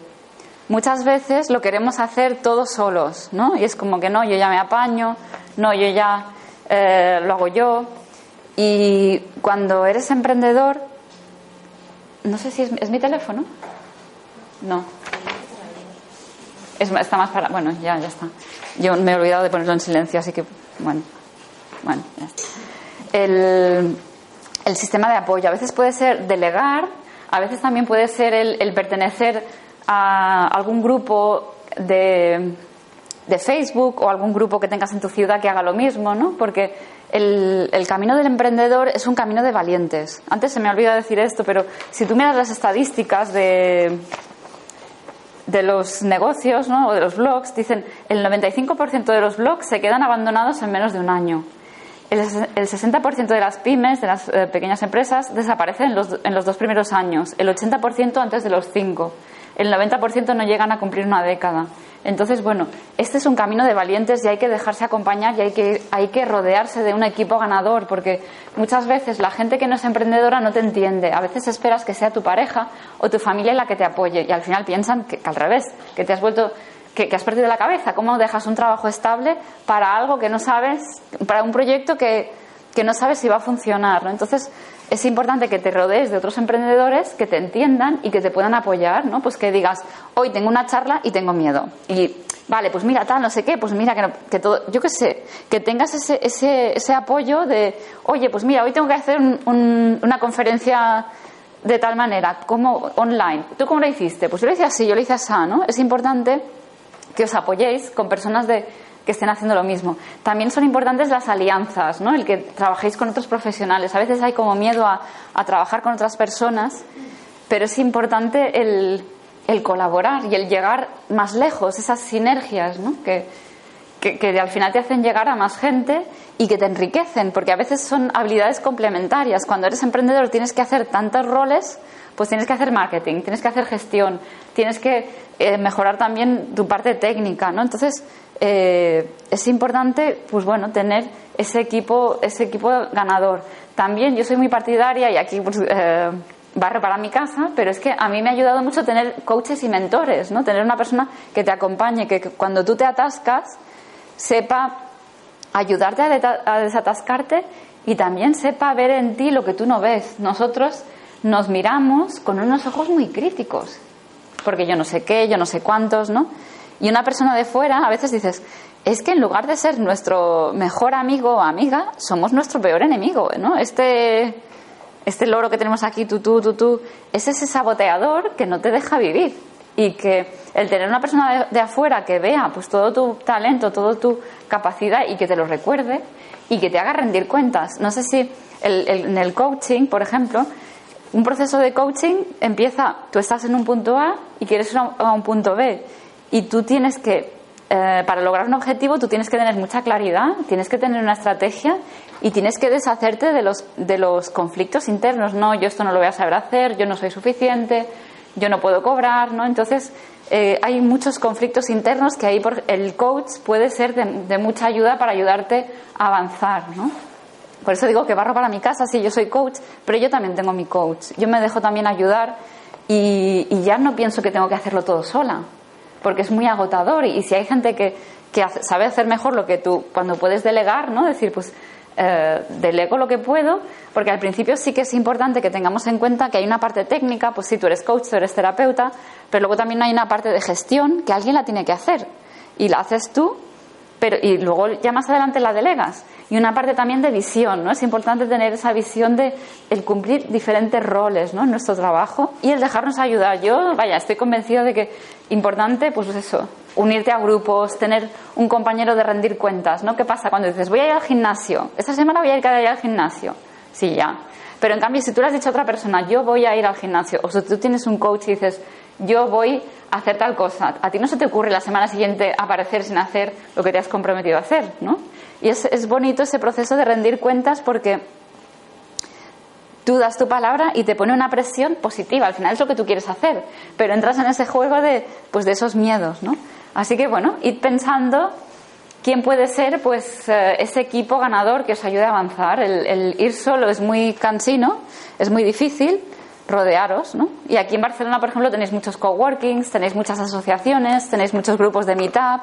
S1: muchas veces lo queremos hacer todos solos, ¿no? Y es como que no, yo ya me apaño, no, yo ya eh, lo hago yo. Y cuando eres emprendedor, no sé si es, ¿es mi teléfono. No. Es, está más para. Bueno, ya, ya está. Yo me he olvidado de ponerlo en silencio, así que, bueno, bueno. El, el sistema de apoyo. A veces puede ser delegar, a veces también puede ser el, el pertenecer a algún grupo de, de, Facebook o algún grupo que tengas en tu ciudad que haga lo mismo, ¿no? Porque el, camino del emprendedor es un camino de valientes. Antes se me ha olvidado decir esto, pero si tú miras las estadísticas de, de los negocios ¿no? o de los blogs, dicen el 95% de los blogs se quedan abandonados en menos de un año. El, el 60% de las pymes, de las eh, pequeñas empresas, desaparecen en los, en los dos primeros años, el 80% antes de los cinco, el 90% no llegan a cumplir una década. Entonces, bueno, este es un camino de valientes y hay que dejarse acompañar y hay que, hay que rodearse de un equipo ganador, porque muchas veces la gente que no es emprendedora no te entiende. A veces esperas que sea tu pareja o tu familia la que te apoye y al final piensan que, al revés, que te has vuelto que, has perdido la cabeza. ¿Cómo dejas un trabajo estable para algo que no sabes, para un proyecto que, que no sabes si va a funcionar? Entonces, es importante que te rodees de otros emprendedores que te entiendan y que te puedan apoyar, ¿no? Pues que digas, hoy tengo una charla y tengo miedo. Y, vale, pues mira, tal, no sé qué, pues mira, que, no, que todo, yo qué sé, que tengas ese, ese, ese apoyo de, oye, pues mira, hoy tengo que hacer un, un, una conferencia de tal manera, como online. ¿Tú cómo lo hiciste? Pues yo lo hice así, yo lo hice así, ¿no? Es importante que os apoyéis con personas de que estén haciendo lo mismo. También son importantes las alianzas, ¿no? El que trabajéis con otros profesionales. A veces hay como miedo a, a trabajar con otras personas, pero es importante el, el, colaborar y el llegar más lejos, esas sinergias, ¿no? Que, que, que al final te hacen llegar a más gente y que te enriquecen, porque a veces son habilidades complementarias. Cuando eres emprendedor tienes que hacer tantos roles, pues tienes que hacer marketing, tienes que hacer gestión, tienes que eh, mejorar también tu parte técnica, ¿no? Entonces, eh, es importante, pues bueno, tener ese equipo, ese equipo ganador. También yo soy muy partidaria y aquí pues, eh, barro para mi casa, pero es que a mí me ha ayudado mucho tener coaches y mentores, ¿no? Tener una persona que te acompañe, que, cuando tú te atascas sepa ayudarte a, a desatascarte y también sepa ver en ti lo que tú no ves. Nosotros nos miramos con unos ojos muy críticos, porque yo no sé qué, yo no sé cuántos, ¿no? Y una persona de fuera, a veces dices, es que en lugar de ser nuestro mejor amigo o amiga, somos nuestro peor enemigo, ¿no? Este, este loro que tenemos aquí, tú, tú, tú, tú, es ese saboteador que no te deja vivir. Y que el tener una persona de, afuera que vea pues todo tu talento, toda tu capacidad y que te lo recuerde y que te haga rendir cuentas. No sé si el, el, en el coaching, por ejemplo, un proceso de coaching empieza, tú estás en un punto A y quieres ir a un punto B y tú tienes que, eh, para lograr un objetivo, tú tienes que tener mucha claridad, tienes que tener una estrategia y tienes que deshacerte de los, de los conflictos internos. No, yo esto no lo voy a saber hacer, yo no soy suficiente, yo no puedo cobrar, ¿no? Entonces, eh, hay muchos conflictos internos que ahí por, el coach puede ser de, mucha ayuda para ayudarte a avanzar, ¿no? Por eso digo que barro para mi casa, sí, yo soy coach, pero yo también tengo mi coach. Yo me dejo también ayudar y ya no pienso que tengo que hacerlo todo sola porque es muy agotador y, si hay gente que, que sabe hacer mejor lo que tú, cuando puedes delegar, ¿no? Decir, pues eh, delego lo que puedo, porque al principio sí que es importante que tengamos en cuenta que hay una parte técnica, pues si tú eres coach, tú eres terapeuta, pero luego también hay una parte de gestión que alguien la tiene que hacer y la haces tú, pero y luego ya más adelante la delegas y una parte también de visión, ¿no? Es importante tener esa visión de el cumplir diferentes roles, ¿no? En nuestro trabajo y el dejarnos ayudar. Yo, vaya, estoy convencida de que importante, pues eso, unirte a grupos, tener un compañero de rendir cuentas, ¿no? ¿Qué pasa cuando dices, voy a ir al gimnasio? Esta semana voy a ir cada día al gimnasio. Sí, ya. Pero en cambio, si tú le has dicho a otra persona, yo voy a ir al gimnasio, o si tú tienes un coach y dices, yo voy a hacer tal cosa, a ti no se te ocurre la semana siguiente aparecer sin hacer lo que te has comprometido a hacer, ¿no? Y es, es bonito ese proceso de rendir cuentas porque tú das tu palabra y te pone una presión positiva. Al final es lo que tú quieres hacer, pero entras en ese juego de, pues, de esos miedos, ¿no? Así que bueno, id pensando quién puede ser pues eh, ese equipo ganador que os ayude a avanzar. El, el, ir solo es muy cansino, es muy difícil. Rodearos, ¿no? Y aquí en Barcelona, por ejemplo, tenéis muchos coworkings, tenéis muchas asociaciones, tenéis muchos grupos de meetup,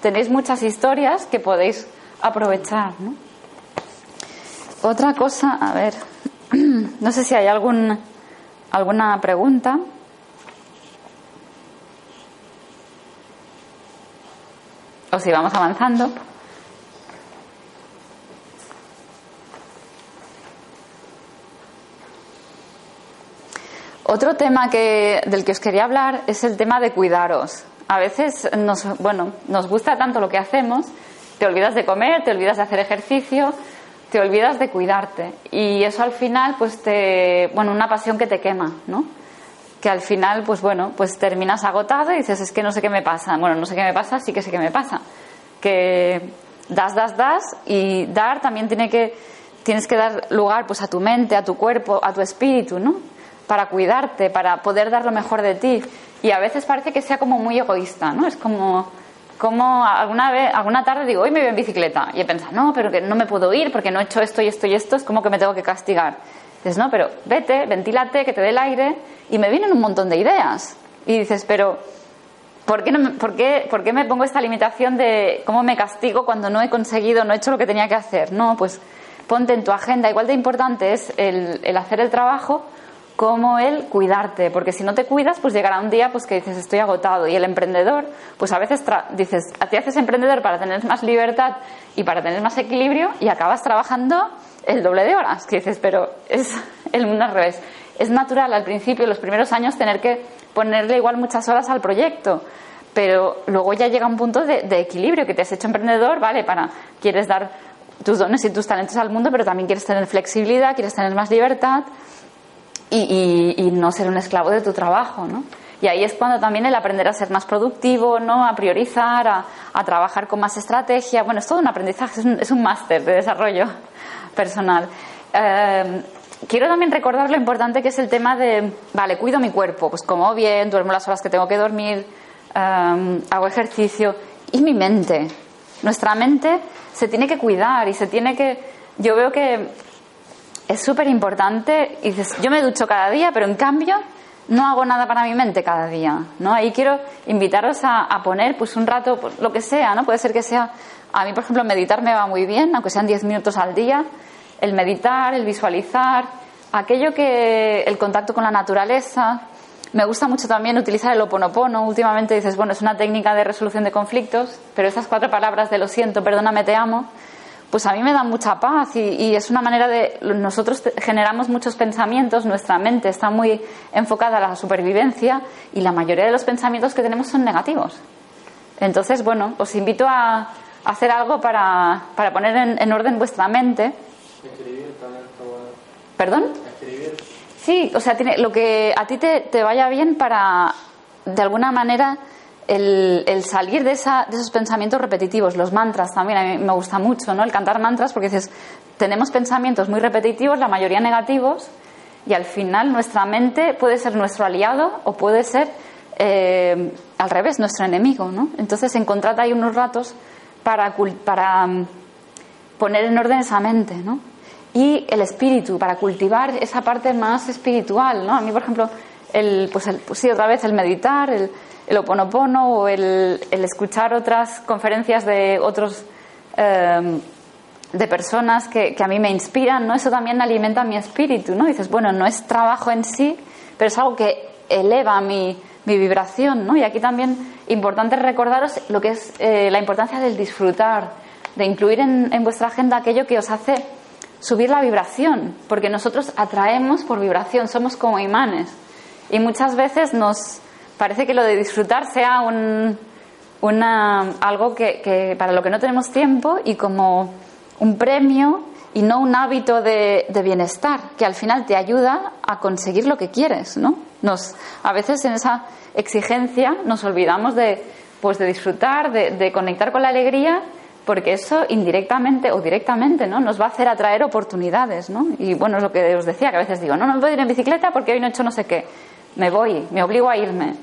S1: tenéis muchas historias que podéis aprovechar, ¿no? Otra cosa, a ver, no sé si hay algún, alguna pregunta. o si vamos avanzando. Otro tema que, del que os quería hablar es el tema de cuidaros. A veces nos, bueno, nos gusta tanto lo que hacemos, te olvidas de comer, te olvidas de hacer ejercicio, te olvidas de cuidarte. Y eso al final, pues te, bueno, una pasión que te quema, ¿no? Que al final, pues bueno, pues terminas agotado y dices, es que no sé qué me pasa. Bueno, no sé qué me pasa, sí que sé qué me pasa. Que das, das, das y dar también tiene que, tienes que dar lugar pues a tu mente, a tu cuerpo, a tu espíritu, ¿no? para cuidarte, para poder dar lo mejor de ti. Y a veces parece que sea como muy egoísta, ¿no? Es como, como alguna vez, alguna tarde digo, hoy me voy en bicicleta. Y he pensado, no, pero que no me puedo ir porque no he hecho esto y esto y esto, es como que me tengo que castigar. Dices, no, pero vete, ventílate, que te dé el aire. Y me vienen un montón de ideas. Y dices, pero ¿por qué, no, por, qué, ¿por qué me pongo esta limitación de cómo me castigo cuando no he conseguido, no he hecho lo que tenía que hacer? No, pues ponte en tu agenda. Igual de importante es el, el hacer el trabajo como el cuidarte, porque si no te cuidas, pues llegará un día pues que dices estoy agotado y el emprendedor, pues a veces dices, te haces emprendedor para tener más libertad y para tener más equilibrio y acabas trabajando el doble de horas, que dices, pero es el mundo al revés. Es natural al principio, los primeros años, tener que ponerle igual muchas horas al proyecto, pero luego ya llega un punto de, de equilibrio, que te has hecho emprendedor, vale, para, quieres dar tus dones y tus talentos al mundo, pero también quieres tener flexibilidad, quieres tener más libertad y, no ser un esclavo de tu trabajo, ¿no? Y ahí es cuando también el aprender a ser más productivo, ¿no? A priorizar, a, trabajar con más estrategia. Bueno, es todo un aprendizaje, es un, máster de desarrollo personal. Eh, quiero también recordar lo importante que es el tema de, vale, cuido mi cuerpo, pues como bien, duermo las horas que tengo que dormir, eh, hago ejercicio. Y mi mente. Nuestra mente se tiene que cuidar y se tiene que... Yo veo que es súper importante. Y dices, yo me ducho cada día, pero en cambio no hago nada para mi mente cada día, ¿no? Ahí quiero invitaros a, poner, pues, un rato, pues, lo que sea, ¿no? Puede ser que sea, a mí, por ejemplo, meditar me va muy bien, aunque sean 10 minutos al día. El meditar, el visualizar, aquello que, el contacto con la naturaleza. Me gusta mucho también utilizar el oponopono. Últimamente dices, bueno, es una técnica de resolución de conflictos, pero esas cuatro palabras de lo siento, perdóname, te amo, pues a mí me da mucha paz y, es una manera de nosotros generamos muchos pensamientos, nuestra mente está muy enfocada a la supervivencia y la mayoría de los pensamientos que tenemos son negativos. Entonces, bueno, os invito a, hacer algo para, poner en, orden vuestra mente. Escribir también ¿Perdón? Escribir. Sí, o sea, tiene, lo que a ti te, te vaya bien para, de alguna manera, el, salir de, esa, de, esos pensamientos repetitivos, los mantras también, a mí me gusta mucho, ¿no? El cantar mantras porque dices, tenemos pensamientos muy repetitivos, la mayoría negativos, y al final nuestra mente puede ser nuestro aliado o puede ser eh, al revés, nuestro enemigo, ¿no? Entonces encontrad ahí unos ratos para, para mm, poner en orden esa mente, ¿no? Y el espíritu, para cultivar esa parte más espiritual, ¿no? A mí, por ejemplo, el, pues, el, pues sí, otra vez el meditar, el, el oponopono o el, escuchar otras conferencias de otros em, de personas que, a mí me inspiran, ¿no? Eso también alimenta mi espíritu, ¿no? dices, bueno, no es trabajo en sí, pero es algo que eleva mi, vibración, ¿no? Y aquí también importante recordaros lo que es eh, la importancia del disfrutar, de incluir en, en vuestra agenda aquello que os hace subir la vibración, porque nosotros atraemos por vibración, somos como imanes. Y muchas veces nos, parece que lo de disfrutar sea un, una, algo que, para lo que no tenemos tiempo y como un premio y no un hábito de, bienestar que al final te ayuda a conseguir lo que quieres, ¿no? Nos, a veces en esa exigencia nos olvidamos de, pues de disfrutar, de, de conectar con la alegría porque eso indirectamente o directamente ¿no? nos va a hacer atraer oportunidades. ¿no? Y bueno, es lo que os decía, que a veces digo, no, no voy a ir en bicicleta porque hoy no he hecho no sé qué me voy, me obligo a irme.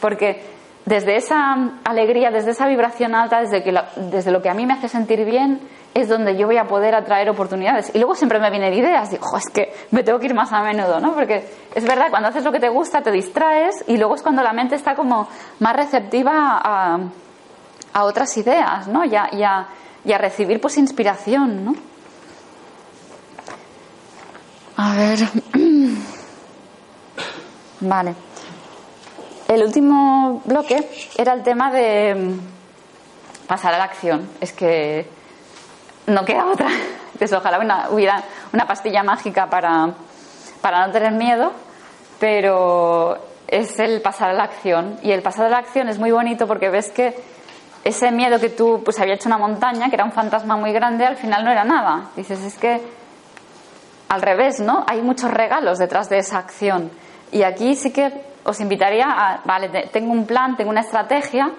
S1: Porque desde esa alegría, desde esa vibración alta, desde, que desde lo que a mí me hace sentir bien, es donde yo voy a poder atraer oportunidades. Y luego siempre me vienen ideas, digo, es que me tengo que ir más a menudo, ¿no? Porque es verdad, cuando haces lo que te gusta, te distraes y luego es cuando la mente está como más receptiva a, a otras ideas, ¿no? Y a, y a, recibir pues inspiración, ¿no? A ver. Vale. El último bloque era el tema de pasar a la acción. Es que no queda otra. Entonces, ojalá hubiera una pastilla mágica para, para no tener miedo, pero es el pasar a la acción. Y el pasar a la acción es muy bonito porque ves que ese miedo que tú pues había hecho una montaña, que era un fantasma muy grande, al final no era nada. Dices, es que al revés, ¿no? Hay muchos regalos detrás de esa acción. Y aquí sí que os invitaría a, vale, tengo un plan, tengo una estrategia,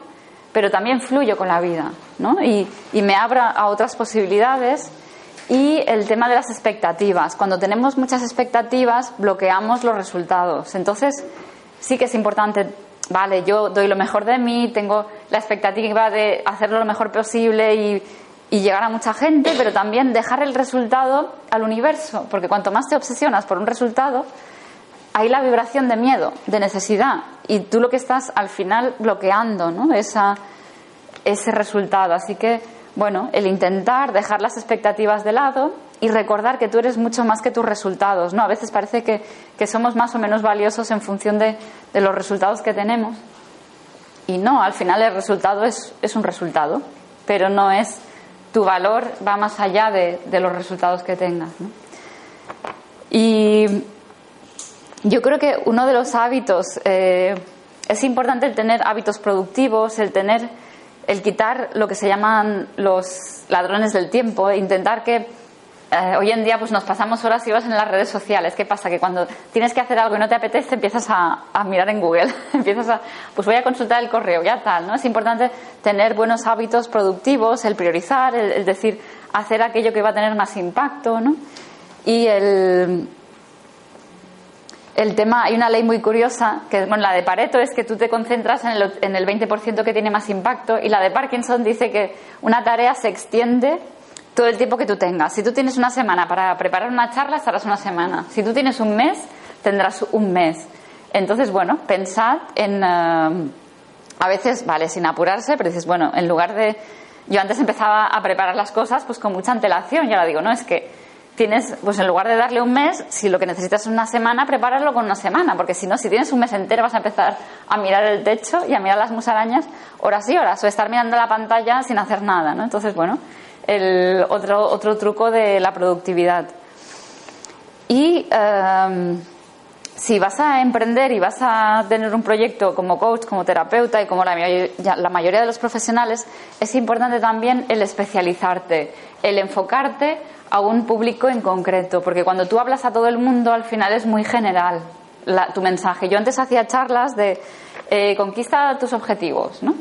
S1: pero también fluyo con la vida, ¿no? Y, y me abra a otras posibilidades. Y el tema de las expectativas. Cuando tenemos muchas expectativas, bloqueamos los resultados. Entonces, sí que es importante vale, yo doy lo mejor de mí, tengo la expectativa de hacerlo lo mejor posible y, llegar a mucha gente, pero también dejar el resultado al universo, porque cuanto más te obsesionas por un resultado, hay la vibración de miedo, de necesidad, y tú lo que estás al final bloqueando, ¿no? Esa, ese resultado. Así que, bueno, el intentar dejar las expectativas de lado y recordar que tú eres mucho más que tus resultados. ¿no? A veces parece que, somos más o menos valiosos en función de, los resultados que tenemos. Y no, al final el resultado es, un resultado, pero no es tu valor, va más allá de, los resultados que tengas. Y yo creo que uno de los hábitos, eh, es importante el tener hábitos productivos, el tener, el quitar lo que se llaman los ladrones del tiempo, e intentar que eh, hoy en día pues nos pasamos horas y horas en las redes sociales. ¿Qué pasa? Que cuando tienes que hacer algo y no te apetece, empiezas a, mirar en Google. empiezas a, pues voy a consultar el correo, ya tal, ¿no? Es importante tener buenos hábitos productivos, el priorizar, el, decir, hacer aquello que va a tener más impacto, ¿no? Y el, el tema, hay una ley muy curiosa, que bueno, la de Pareto es que tú te concentras en el, en el 20% que tiene más impacto y la de Parkinson dice que una tarea se extiende todo el tiempo que tú tengas. Si tú tienes una semana para preparar una charla, estarás una semana. Si tú tienes un mes, tendrás un mes. Entonces, bueno, pensad en... Eh, a veces, vale, sin apurarse, pero dices, bueno, en lugar de... Yo antes empezaba a preparar las cosas pues con mucha antelación y ahora digo, no, es que tienes, pues en lugar de darle un mes, si lo que necesitas es una semana, prepáralo con una semana, porque si no, si tienes un mes entero vas a empezar a mirar el techo y a mirar las musarañas horas y horas, o estar mirando la pantalla sin hacer nada, ¿no? Entonces, bueno, el otro, otro truco de la productividad. Y em, si vas a emprender y vas a tener un proyecto como coach, como terapeuta y como la, la mayoría de los profesionales, es importante también el especializarte, el enfocarte a un público en concreto, porque cuando tú hablas a todo el mundo al final es muy general tu mensaje. Yo antes hacía charlas de eh, conquista tus objetivos, ¿no?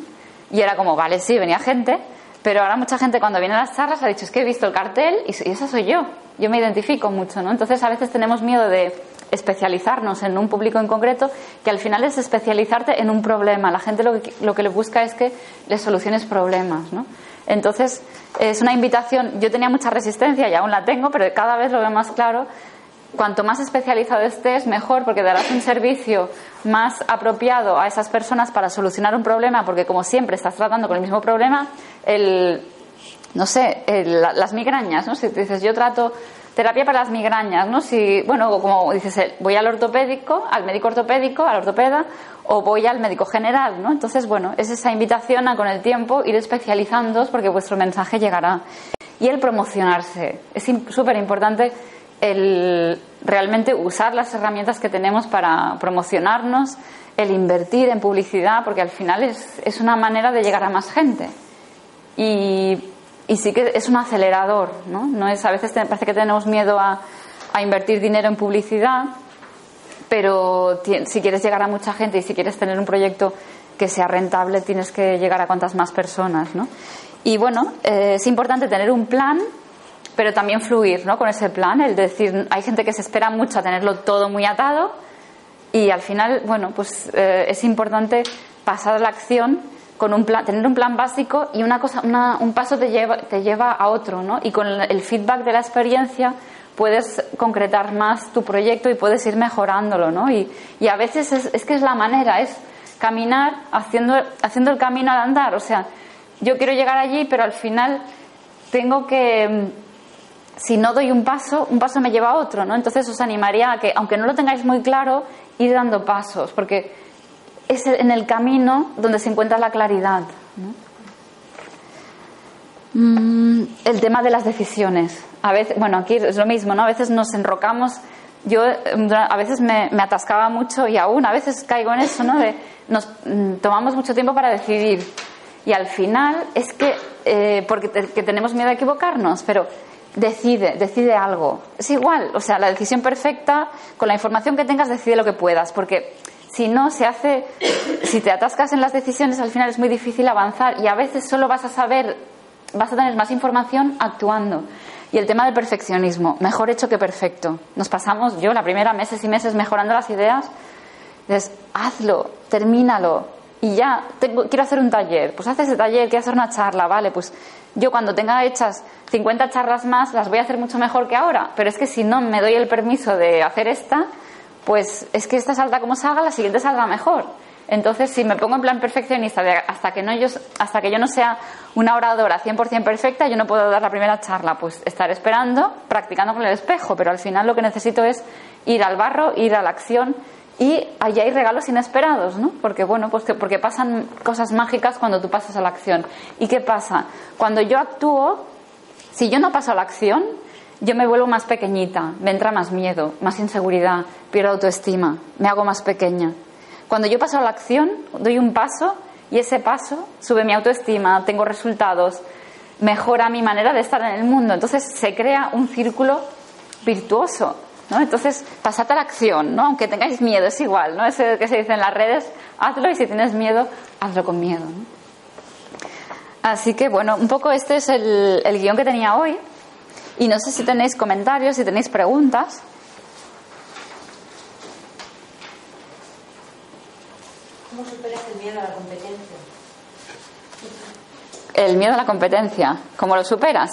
S1: Y era como, vale, sí, venía gente, pero ahora mucha gente cuando viene a las charlas ha dicho, es que he visto el cartel y, eso soy yo. Yo me identifico mucho, ¿no? Entonces a veces tenemos miedo de especializarnos en un público en concreto, que al final es especializarte en un problema. La gente lo que, lo le busca es que le soluciones problemas, ¿no? Entonces, es una invitación. Yo tenía mucha resistencia y aún la tengo, pero cada vez lo veo más claro cuanto más especializado estés, mejor, porque darás un servicio más apropiado a esas personas para solucionar un problema, porque como siempre estás tratando con el mismo problema, el, no sé, las migrañas, ¿no? Si dices, yo trato terapia para las migrañas, ¿no? Si, bueno, como dices, voy al ortopédico, al médico ortopédico, al ortopeda, o voy al médico general, ¿no? Entonces, bueno, es esa invitación a con el tiempo ir especializándoos porque vuestro mensaje llegará. Y el promocionarse. Es súper importante el realmente usar las herramientas que tenemos para promocionarnos, el invertir en publicidad, porque al final es, es una manera de llegar a más gente. Y, y, sí que es un acelerador, ¿no? no es, a veces parece que tenemos miedo a, invertir dinero en publicidad, pero si quieres llegar a mucha gente y si quieres tener un proyecto que sea rentable, tienes que llegar a cuantas más personas, ¿no? Y bueno, eh, es importante tener un plan pero también fluir ¿no? con ese plan, el decir, hay gente que se espera mucho a tenerlo todo muy atado y al final, bueno, pues eh, es importante pasar a la acción con un plan, tener un plan básico y una cosa, un paso te lleva, te lleva a otro, ¿no? Y con el feedback de la experiencia puedes concretar más tu proyecto y puedes ir mejorándolo, ¿no? Y, y a veces es, es, que es la manera, es caminar haciendo, haciendo el camino al andar, o sea, yo quiero llegar allí, pero al final tengo que si no doy un paso, un paso me lleva a otro, ¿no? Entonces os animaría a que, aunque no lo tengáis muy claro, ir dando pasos, porque es en el camino donde se encuentra la claridad. Mm, el tema de las decisiones. A veces, bueno, aquí es lo mismo, ¿no? A veces nos enrocamos. Yo mm, a veces me, atascaba mucho y aún a veces caigo en eso, ¿no? Nos mm, tomamos mucho tiempo para decidir y al final es que eh, porque que tenemos miedo a equivocarnos, pero decide, decide algo. Es igual, o sea, la decisión perfecta, con la información que tengas, decide lo que puedas, porque si no se hace, si te atascas en las decisiones, al final es muy difícil avanzar y a veces solo vas a saber, vas a tener más información actuando. Y el tema del perfeccionismo, mejor hecho que perfecto. Nos pasamos, yo la primera meses y meses mejorando las ideas, es hazlo, termínalo, y ya tengo, quiero hacer un taller, pues haces ese taller, quiero hacer una charla, vale, pues yo cuando tenga hechas 50 charlas más las voy a hacer mucho mejor que ahora, pero es que si no me doy el permiso de hacer esta, pues es que esta salta como salga, la siguiente salga mejor. Entonces, si me pongo en plan perfeccionista hasta que, no yo, hasta que yo no sea una oradora 100% perfecta, yo no puedo dar la primera charla, pues estar esperando, practicando con el espejo, pero al final lo que necesito es ir al barro, ir a la acción y allí hay regalos inesperados, ¿no? Porque, bueno, pues porque pasan cosas mágicas cuando tú pasas a la acción. ¿Y qué pasa? Cuando yo actúo, si yo no paso a la acción, yo me vuelvo más pequeñita, me entra más miedo, más inseguridad, pierdo autoestima, me hago más pequeña. Cuando yo paso a la acción, doy un paso y ese paso sube mi autoestima, tengo resultados, mejora mi manera de estar en el mundo. Entonces se crea un círculo virtuoso entonces, pasad a la acción, ¿no? Aunque tengáis miedo, es igual, ¿no? Eso que se dice en las redes, hazlo y si tienes miedo, hazlo con miedo. Así que, bueno, un poco este es el, el guion que tenía hoy. Y no sé si tenéis comentarios, si tenéis preguntas.
S3: ¿Cómo superas el miedo a la competencia?
S1: El miedo a la competencia, ¿cómo lo superas?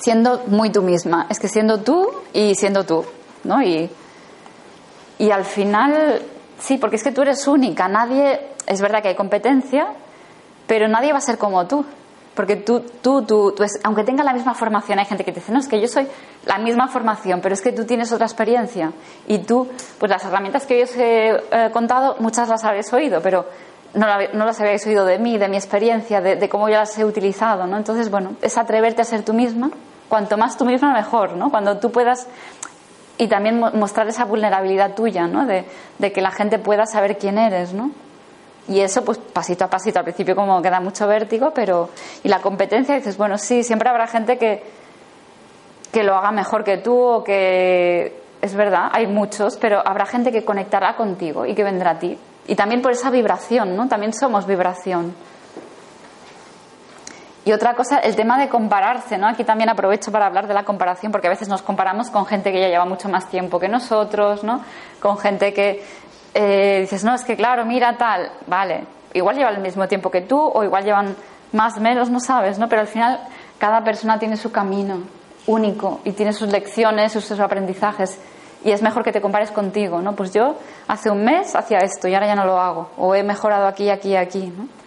S1: siendo muy tú misma. Es que siendo tú y siendo tú, ¿no? Y, y al final, sí, porque es que tú eres única. Nadie, es verdad que hay competencia, pero nadie va a ser como tú. Porque tú, tú, tú, aunque tenga la misma formación, hay gente que te dice, no, es que yo soy la misma formación, pero es que tú tienes otra experiencia. Y tú, pues las herramientas que yo os he eh, contado, muchas las habéis oído, pero no, no, las habéis oído de mí, de mi experiencia, de, de, cómo yo las he utilizado, ¿no? Entonces, bueno, es atreverte a ser tú misma cuanto más tú misma mejor, ¿no? Cuando tú puedas y también mostrar esa vulnerabilidad tuya, ¿no? De, que la gente pueda saber quién eres, ¿no? Y eso, pues pasito a pasito, al principio como queda mucho vértigo, pero. Y la competencia, dices, bueno, sí, siempre habrá gente que, que lo haga mejor que tú o que. Es verdad, hay muchos, pero habrá gente que conectará contigo y que vendrá a ti. Y también por esa vibración, ¿no? También somos vibración. Y otra cosa, el tema de compararse, ¿no? Aquí también aprovecho para hablar de la comparación, porque a veces nos comparamos con gente que ya lleva mucho más tiempo que nosotros, ¿no? Con gente que eh, dices, no, es que claro, mira tal, vale, igual lleva el mismo tiempo que tú, o igual llevan más, menos, no sabes, ¿no? Pero al final cada persona tiene su camino único y tiene sus lecciones, sus, sus aprendizajes. Y es mejor que te compares contigo, ¿no? Pues yo hace un mes hacía esto y ahora ya no lo hago. O he mejorado aquí, aquí, aquí, ¿no?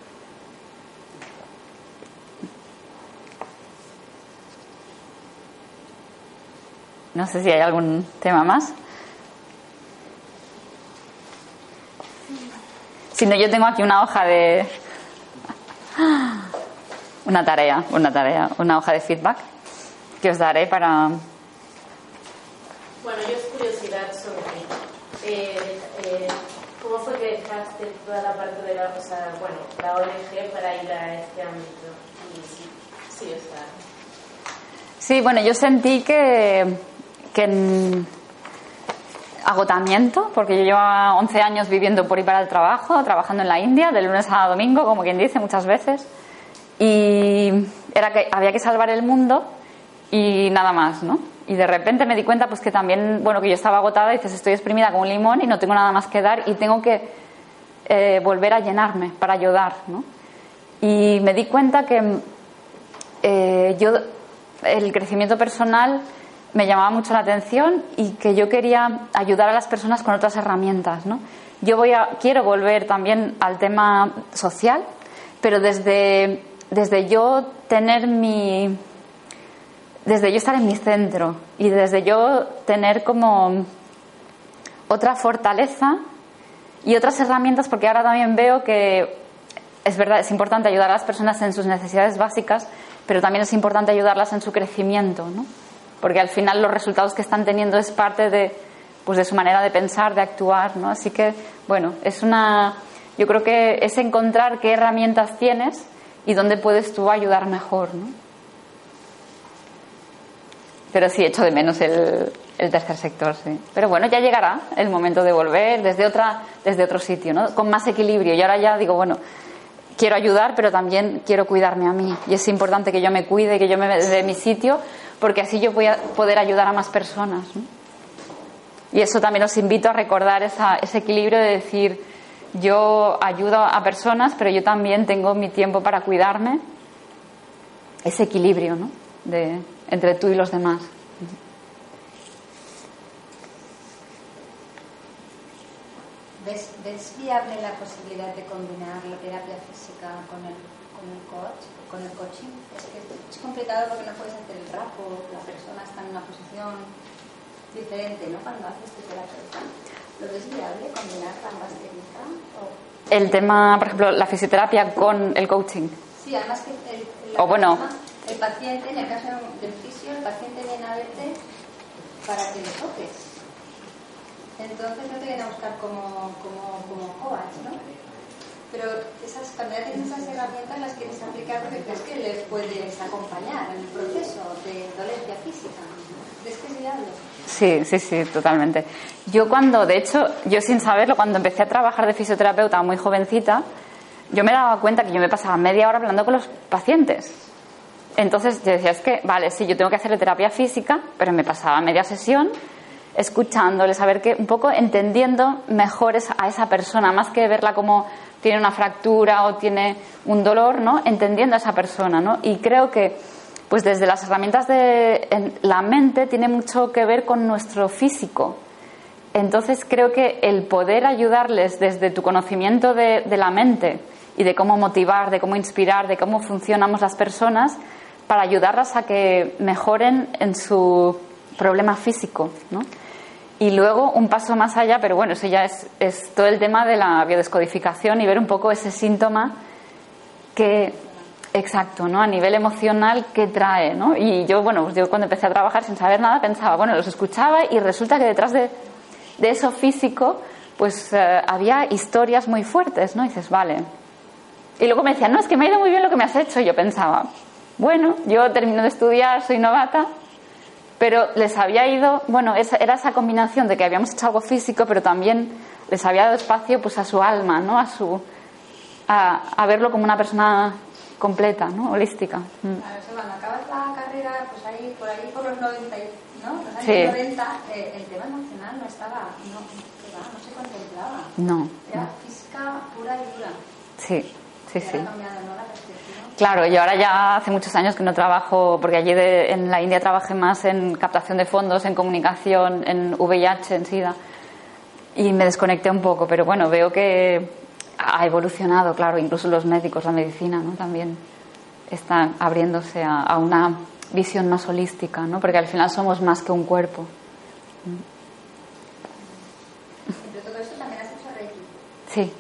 S1: No sé si hay algún tema más. Si no, yo tengo aquí una hoja de. Una tarea, una tarea, una hoja de feedback que os daré para.
S2: Bueno, yo es curiosidad sobre eh, eh, ¿Cómo fue que dejaste toda la parte de la, o sea, bueno, la ONG para ir a este ámbito? sí, sí, o sea.
S1: Sí, bueno, yo sentí que que en agotamiento, porque yo llevo 11 años viviendo por y para el trabajo, trabajando en la India, de lunes a domingo, como quien dice, muchas veces, y era que había que salvar el mundo y nada más, ¿no? Y de repente me di cuenta pues que también, bueno, que yo estaba agotada y dices, estoy exprimida como un limón y no tengo nada más que dar y tengo que eh, volver a llenarme para ayudar, ¿no? Y me di cuenta que eh, yo, el crecimiento personal me llamaba mucho la atención y que yo quería ayudar a las personas con otras herramientas. ¿no? Yo voy a, quiero volver también al tema social, pero desde, desde yo tener mi. desde yo estar en mi centro y desde yo tener como otra fortaleza y otras herramientas, porque ahora también veo que es verdad, es importante ayudar a las personas en sus necesidades básicas, pero también es importante ayudarlas en su crecimiento, ¿no? Porque al final los resultados que están teniendo es parte de, pues de su manera de pensar, de actuar, ¿no? Así que, bueno, es una, yo creo que es encontrar qué herramientas tienes y dónde puedes tú ayudar mejor, ¿no? Pero sí echo de menos el, tercer sector, sí. Pero bueno, ya llegará el momento de volver desde otra, desde otro sitio, ¿no? Con más equilibrio. Y ahora ya digo, bueno, quiero ayudar, pero también quiero cuidarme a mí. Y es importante que yo me cuide, que yo me dé mi sitio, porque así yo voy a poder ayudar a más personas. Y eso también os invito a recordar esa, ese equilibrio de decir, yo ayudo a personas, pero yo también tengo mi tiempo para cuidarme. Ese equilibrio, ¿no? De, entre tú y los demás.
S4: ¿Ves, ¿Ves, viable la posibilidad de combinar la terapia física con el, con el coach, con el coaching? Es que es complicado porque no puedes hacer el rapo, la persona está en una posición diferente, ¿no? Cuando haces tu terapeuta. ¿Lo ves viable combinar ambas técnicas? O...
S1: El tema, por ejemplo, la fisioterapia con el coaching.
S4: Sí, además que el, el,
S1: o bueno,
S4: el paciente, en el caso del fisio, el paciente viene a verte para que le toques. Entonces no te viene a buscar como, como, como coach, ¿no? Pero esas, cuando ya tienes esas herramientas las quieres aplicar porque crees que les puedes acompañar en el proceso de dolencia física. ¿Ves que es viable?
S1: Sí, sí, sí, totalmente. Yo cuando, de hecho, yo sin saberlo, cuando empecé a trabajar de fisioterapeuta muy jovencita, yo me daba cuenta que yo me pasaba media hora hablando con los pacientes. Entonces yo decía, es que, vale, sí, yo tengo que hacer terapia física, pero me pasaba media sesión escuchándoles, a ver que un poco entendiendo mejor a esa persona, más que verla como tiene una fractura o tiene un dolor, ¿no? Entendiendo a esa persona, ¿no? Y creo que pues desde las herramientas de la mente tiene mucho que ver con nuestro físico. Entonces creo que el poder ayudarles desde tu conocimiento de, de la mente y de cómo motivar, de cómo inspirar, de cómo funcionamos las personas, para ayudarlas a que mejoren en su problema físico, ¿no? Y luego un paso más allá, pero bueno, eso ya es, es todo el tema de la biodescodificación y ver un poco ese síntoma que, exacto, ¿no? A nivel emocional, ¿qué trae, ¿no? Y yo, bueno, pues yo cuando empecé a trabajar sin saber nada pensaba, bueno, los escuchaba y resulta que detrás de, de eso físico, pues eh, había historias muy fuertes, ¿no? Dices, vale. Y luego me decían, no, es que me ha ido muy bien lo que me has hecho. Y yo pensaba, bueno, yo termino de estudiar, soy novata, pero les había ido, bueno, esa, era esa combinación de que habíamos hecho algo físico, pero también les había dado espacio pues a su alma, ¿no? A su a, a verlo como una persona completa, ¿no? Holística. Mm.
S4: Claro, cuando acabas la carrera, pues ahí, por ahí por los 90, ¿no? Los años
S1: Sí.
S4: 90, eh, el tema emocional no estaba, no, no se contemplaba.
S1: No,
S4: Era física pura y dura.
S1: sí, sí,
S4: Y
S1: sí.
S4: cambiado, ¿no? La.
S1: Claro, yo ahora ya hace muchos años que no trabajo, porque allí de- en la India trabajé más en captación de fondos, en comunicación, en VIH, en SIDA, y me desconecté un poco, pero bueno, veo que ha evolucionado, claro, incluso los médicos, la medicina, ¿no? También están abriéndose a, a una visión más holística, ¿no? Porque al final somos más que un cuerpo.
S4: Entre todo eso también has hecho Reiki.
S1: Sí,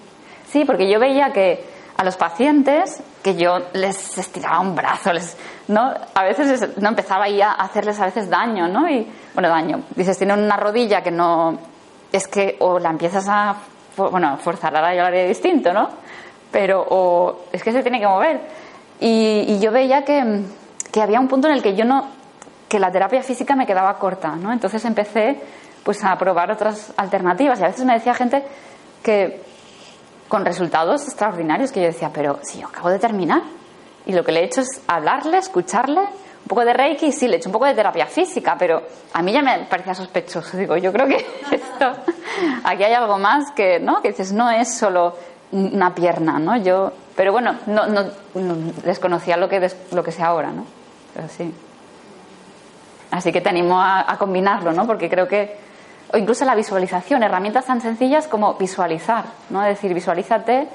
S1: sí, porque yo veía que a los pacientes que yo les estiraba un brazo, les, ¿no? A veces no empezaba ahí a hacerles a veces daño, ¿no? Y bueno, daño. Dices, tienen una rodilla que no es que o la empiezas a bueno, forzar ahora yo lo haré distinto, ¿no? Pero o es que se tiene que mover. Y, y yo veía que, que había un punto en el que yo no que la terapia física me quedaba corta, ¿no? Entonces empecé pues a probar otras alternativas y a veces me decía gente que con resultados extraordinarios que yo decía, pero si yo acabo de terminar y lo que le he hecho es hablarle, escucharle, un poco de Reiki sí, le he hecho un poco de terapia física, pero a mí ya me parecía sospechoso. Digo, yo creo que aquí hay algo más que, ¿no? Que dices, no es solo una pierna, ¿no? Yo, pero bueno, no, no, no desconocía lo que, des- lo que sé ahora, ¿no? Pero sí. Así que te animo a, a combinarlo, ¿no? Porque creo que, o incluso la visualización, herramientas tan sencillas como visualizar, ¿no? Es decir, visualízate,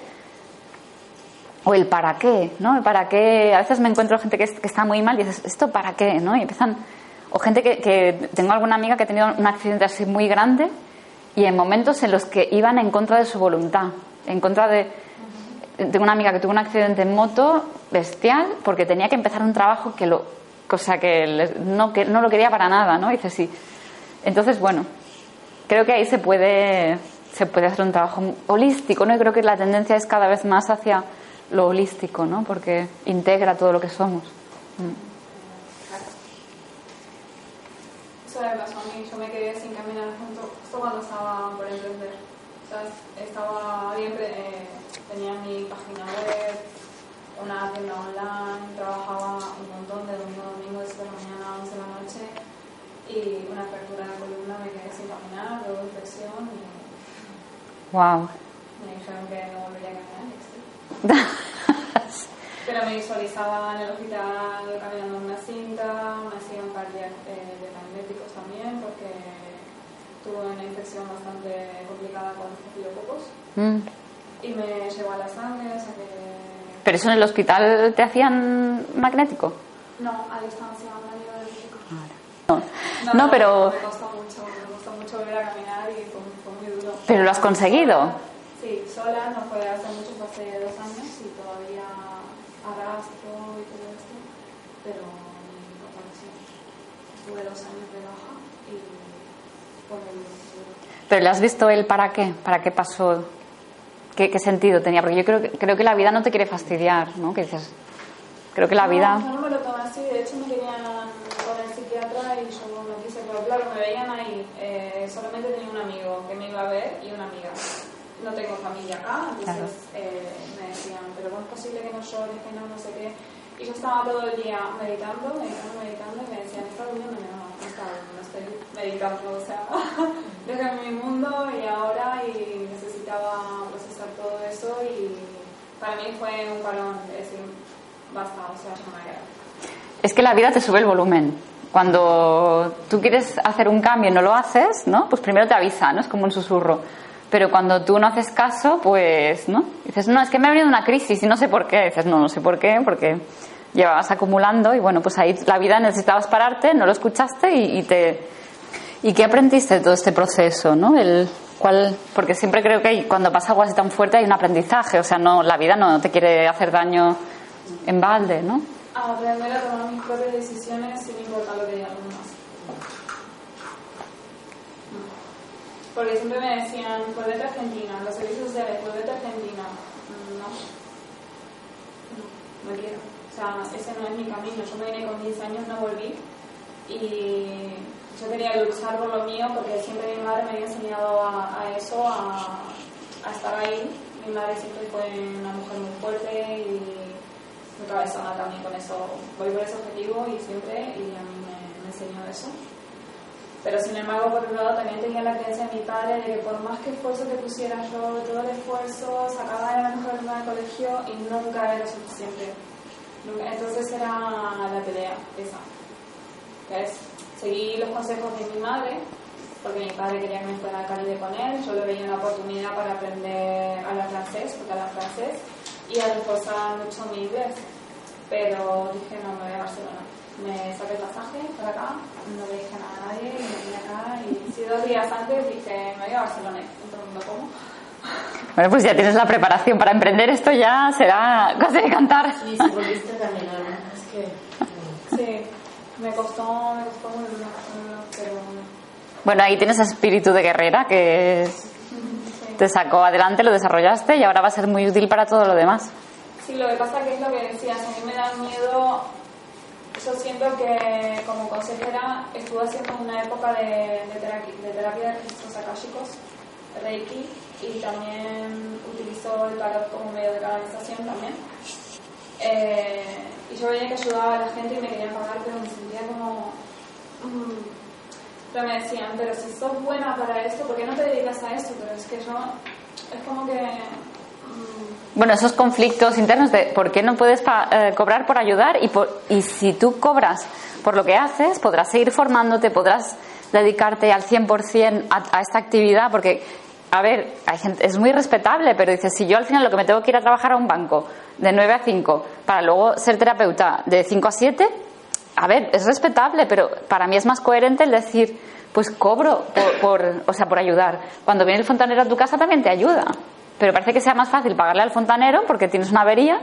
S1: o el para qué, ¿no? El para qué, a veces me encuentro gente que, es- que está muy mal y dices, ¿esto para qué, no? Y empiezan, o gente que, que, tengo alguna amiga que ha tenido un accidente así muy grande y en momentos en los que iban en contra de su voluntad, en contra de... Tengo una amiga que tuvo un accidente en moto bestial porque tenía que empezar un trabajo que lo, cosa que, no, que no lo quería para nada, ¿no? Dice sí. Entonces, bueno, creo que ahí se puede, se puede hacer un trabajo holístico, ¿no? Y creo que la tendencia es cada vez más hacia lo holístico, ¿no? Porque integra todo lo que somos.
S5: Eso me pasó a mí, yo me quedé sin caminar junto, justo cuando estaba por emprender. O sea, estaba bien, eh, tenía mi página web, una tienda online, trabajaba un montón de domingo a domingo, de 7 de la mañana a 11 de la noche, y una fractura de columna me quedé sin caminar, luego infección, y
S1: Wow.
S5: me dijeron que no volvería a caminar. sí. Pero me visualizaba en el hospital caminando en una cinta, me hacían cardiac eh, de magnéticos también porque tuve una infección bastante complicada con estafilococos
S1: Mm.
S5: y me llevó a la sangre, o sea que...
S1: ¿Pero eso en el hospital te hacían magnético?
S5: No, a distancia, a nivel de físico.
S1: No, no, pero,
S5: Me costó mucho, me costó mucho volver a caminar y fue, fue muy duro.
S1: pero lo has conseguido.
S5: Sí, sola, no fue hace mucho, fue hace dos años y todavía arrastro y todo esto, pero fortaleza. Tuve dos años de baja y por el
S1: Pero le has visto el para qué, para qué pasó, qué, qué sentido tenía, porque yo creo que, creo que la vida no te quiere fastidiar, ¿no? Que dices, creo que la vida...
S5: No, yo no me lo tomé así, de hecho me querían con el psiquiatra y yo no quise, pero claro, me veían ahí, eh, solamente tenía un amigo que me iba a ver y una amiga. No tengo familia acá, entonces eh, me decían, pero ¿cómo es posible que no llores, que no, no sé qué? Y yo estaba todo el día meditando, meditando, meditando y me decían, ¿estás durmiendo? No, no, no, no estoy meditando, o sea, desde mi mundo y ahora y necesitaba procesar todo eso y para mí fue un parón de decir, basta, o sea, no me.
S1: Es que la vida te sube el volumen. Cuando tú quieres hacer un cambio y no lo haces, ¿no? Pues primero te avisa, ¿no? Es como un susurro. Pero cuando tú no haces caso, pues, ¿no? Dices, no, es que me ha venido una crisis y no sé por qué. Dices, no, no sé por qué, porque llevabas acumulando y bueno, pues ahí la vida necesitabas pararte, no lo escuchaste y, y te... ¿Y qué aprendiste de todo este proceso, no? El, ¿cuál? Porque siempre creo que cuando pasa algo así tan fuerte hay un aprendizaje, o sea, no, la vida no te quiere hacer daño en balde, ¿no?
S5: A aprender a tomar mis propias decisiones sin importar lo que digan los demás. Porque siempre me decían, volvete a Argentina, los servicios sociales, volvete a Argentina. No. No, quiero. O sea, ese no es mi camino. Yo me vine con 15 años, no volví. Y yo quería luchar por lo mío porque siempre mi madre me había enseñado a, a eso, a, a estar ahí. Mi madre siempre fue una mujer muy fuerte y cabezona también con eso. Voy por ese objetivo y siempre, y a mí me, me enseñó eso. Pero sin embargo, por otro lado, también tenía la creencia de mi padre de que por más que esfuerzo que pusiera yo, todo el esfuerzo, sacaba de la mejor nota del colegio y nunca era suficiente. Entonces era la pelea esa. Que es seguir los consejos de mi madre, porque mi padre quería que me fuera a Caribe con él, yo le veía una oportunidad para aprender a hablar francés, porque habla francés, y a reforzar mucho mi inglés. Pero dije, no, me voy a Barcelona. Me saqué el pasaje para acá, no le dije nada a nadie, y me vine acá, y si dos días antes dije, me voy a Barcelona. Y todo el mundo, ¿cómo?
S1: Bueno, pues ya tienes la preparación para emprender esto, ya será cosa de cantar.
S2: Y si volviste a caminar, ¿no? Es que...
S5: Sí, me costó, me costó muy duro, pero
S1: Bueno, ahí tienes espíritu de guerrera que
S5: sí.
S1: te sacó adelante, lo desarrollaste y ahora va a ser muy útil para todo lo demás.
S5: Sí, lo que pasa que es lo que decías, a mí me da miedo, yo siento que como consejera estuve haciendo una época de, de, terapia, de terapia de registros akáshicos, Reiki, y también utilizo el tarot como medio de canalización también. Eh, y yo veía que ayudaba a la gente y me querían pagar, pero me sentía como... mm, pero me decían, pero si sos buena para esto, ¿por qué no te dedicas a esto? Pero es que yo, es como que...
S1: Bueno, esos conflictos internos de por qué no puedes eh, cobrar por ayudar y, por- y si tú cobras por lo que haces, podrás seguir formándote, podrás dedicarte al 100% a, a esta actividad, porque, a ver, hay gente, es muy respetable, pero dices, si yo al final lo que me tengo que ir a trabajar a un banco de 9 a 5 para luego ser terapeuta de 5 a 7, a ver, es respetable, pero para mí es más coherente el decir, pues cobro por, por, o sea, por ayudar. Cuando viene el fontanero a tu casa también te ayuda. Pero parece que sea más fácil pagarle al fontanero porque tienes una avería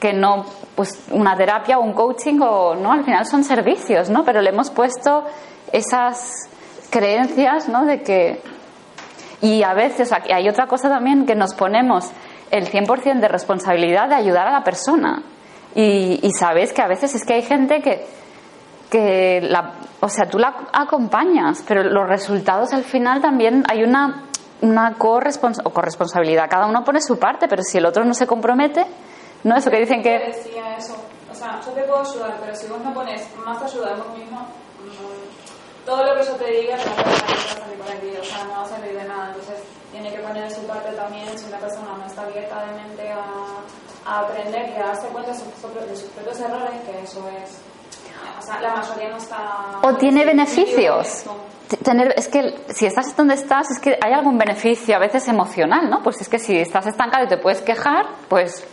S1: que no pues una terapia o un coaching o no al final son servicios no pero le hemos puesto esas creencias no de que y a veces hay otra cosa también que nos ponemos el 100% de responsabilidad de ayudar a la persona. Y, y sabes que a veces es que hay gente que que o sea, tú la acompañas, pero los resultados al final también hay una, una corresponsabilidad. Cada uno pone su parte, pero si el otro no se compromete, ¿no? Eso que dicen que...
S5: decía eso. O sea, yo te puedo ayudar, pero si vos no pones más ayuda vos mismo, todo lo que yo te diga te va a salir por aquí, o sea, no va a servir de nada. Entonces, tiene que poner su parte también si una persona no está abierta de mente a, a aprender y a darse cuenta de sus, de sus propios errores, que eso es o sea, la mayoría no está...
S1: O tiene beneficios. Tener, es que si estás donde estás, es que hay algún beneficio, a veces emocional, ¿no? Pues es que si estás estancado y te puedes quejar, pues,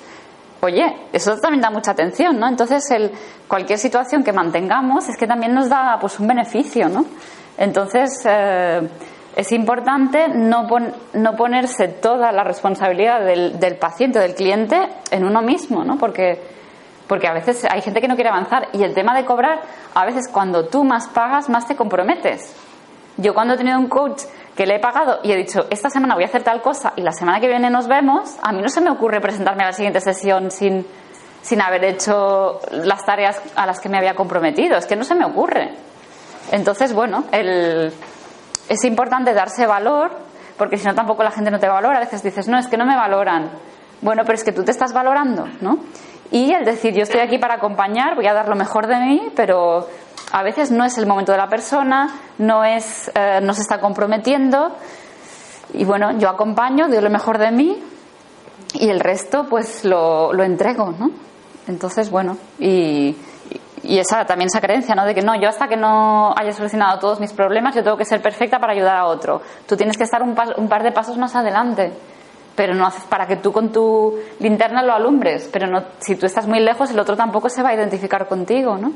S1: oye, eso también da mucha atención, ¿no? Entonces, el, cualquier situación que mantengamos es que también nos da pues un beneficio, ¿no? Entonces, eh, es importante no, no ponerse toda la responsabilidad del, del paciente, del cliente, en uno mismo, ¿no? Porque porque a veces hay gente que no quiere avanzar y el tema de cobrar, a veces cuando tú más pagas, más te comprometes. Yo cuando he tenido un coach que le he pagado y he dicho, esta semana voy a hacer tal cosa y la semana que viene nos vemos, a mí no se me ocurre presentarme a la siguiente sesión sin, sin haber hecho las tareas a las que me había comprometido. Es que no se me ocurre. Entonces, bueno, el, es importante darse valor, porque si no tampoco la gente no te valora. A veces dices, no, es que no me valoran. Bueno, pero es que tú te estás valorando, ¿no? Y el decir, yo estoy aquí para acompañar, voy a dar lo mejor de mí, pero a veces no es el momento de la persona, no, es, eh, no se está comprometiendo. Y bueno, yo acompaño, doy lo mejor de mí y el resto pues lo, lo entrego, ¿no? Entonces, bueno, y, y esa también esa creencia, ¿no? De que no, yo hasta que no haya solucionado todos mis problemas, yo tengo que ser perfecta para ayudar a otro. Tú tienes que estar un, un par de pasos más adelante pero no haces para que tú con tu linterna lo alumbres, pero no, si tú estás muy lejos, el otro tampoco se va a identificar contigo, ¿no?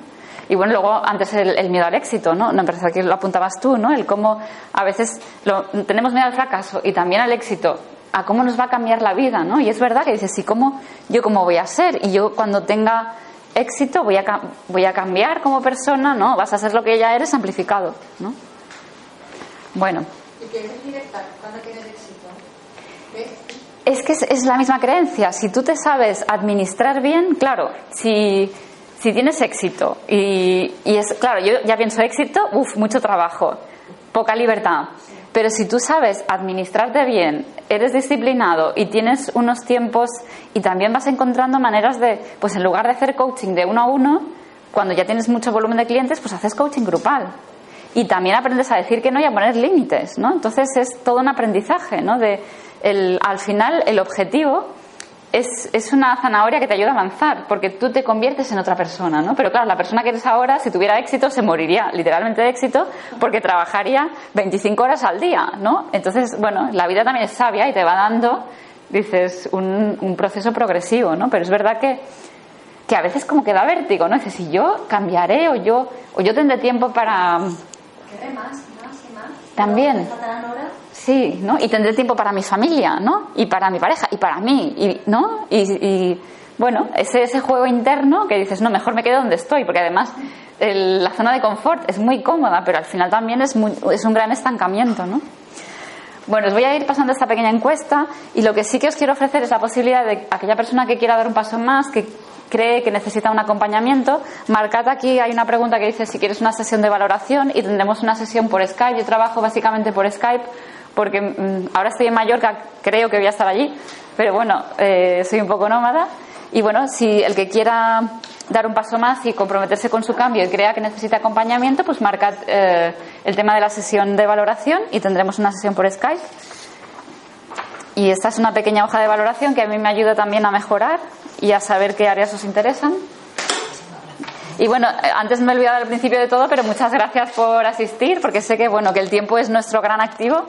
S1: Y bueno, luego antes el, miedo al éxito, ¿no? No parece que lo apuntabas tú, ¿no? El cómo a veces lo, tenemos miedo al fracaso y también al éxito, a cómo nos va a cambiar la vida, ¿no? Y es verdad que dices, sí, ¿cómo, yo cómo voy a ser? Y yo cuando tenga éxito voy a, voy a cambiar como persona, ¿no? Vas a ser lo que ya eres amplificado, ¿no? Bueno.
S4: ¿Y qué directa cuando tienes éxito?
S1: Es que es, la misma creencia. Si tú te sabes administrar bien, claro, si, si tienes éxito y, y, es, claro, yo ya pienso éxito, uff, mucho trabajo, poca libertad. Pero si tú sabes administrarte bien, eres disciplinado y tienes unos tiempos y también vas encontrando maneras de, pues en lugar de hacer coaching de uno a uno, cuando ya tienes mucho volumen de clientes, pues haces coaching grupal. Y también aprendes a decir que no y a poner límites, ¿no? Entonces es todo un aprendizaje, ¿no? De, el, al final el objetivo es, es, una zanahoria que te ayuda a avanzar, porque tú te conviertes en otra persona, ¿no? Pero claro, la persona que eres ahora, si tuviera éxito, se moriría literalmente de éxito, porque trabajaría 25 horas al día, ¿no? Entonces, bueno, la vida también es sabia y te va dando, dices, un, un proceso progresivo, ¿no? Pero es verdad que, que a veces como que da vértigo, ¿no? Dices, si yo cambiaré o yo, o yo tendré tiempo para...
S4: más.
S1: También. Sí, ¿no? Y tendré tiempo para mi familia, ¿no? Y para mi pareja, y para mí, y, ¿no? Y, bueno, ese, ese juego interno que dices, no, mejor me quedo donde estoy, porque además la zona de confort es muy cómoda, pero al final también es, es un gran estancamiento, ¿no? Bueno, os voy a ir pasando esta pequeña encuesta y lo que sí que os quiero ofrecer es la posibilidad de aquella persona que quiera dar un paso más, que cree que necesita un acompañamiento, marcad aquí, hay una pregunta que dice si quieres una sesión de valoración y tendremos una sesión por Skype. Yo trabajo básicamente por Skype porque mm, ahora estoy en Mallorca, creo que voy a estar allí, pero bueno, eh, soy un poco nómada. Y bueno, si el que quiera dar un paso más y comprometerse con su cambio y crea que necesita acompañamiento, pues marcad eh, el tema de la sesión de valoración y tendremos una sesión por Skype. Y esta es una pequeña hoja de valoración que a mí me ayuda también a mejorar y a saber qué áreas os interesan. Y bueno, antes me he olvidado al principio de todo, pero muchas gracias por asistir, porque sé que bueno que el tiempo es nuestro gran activo.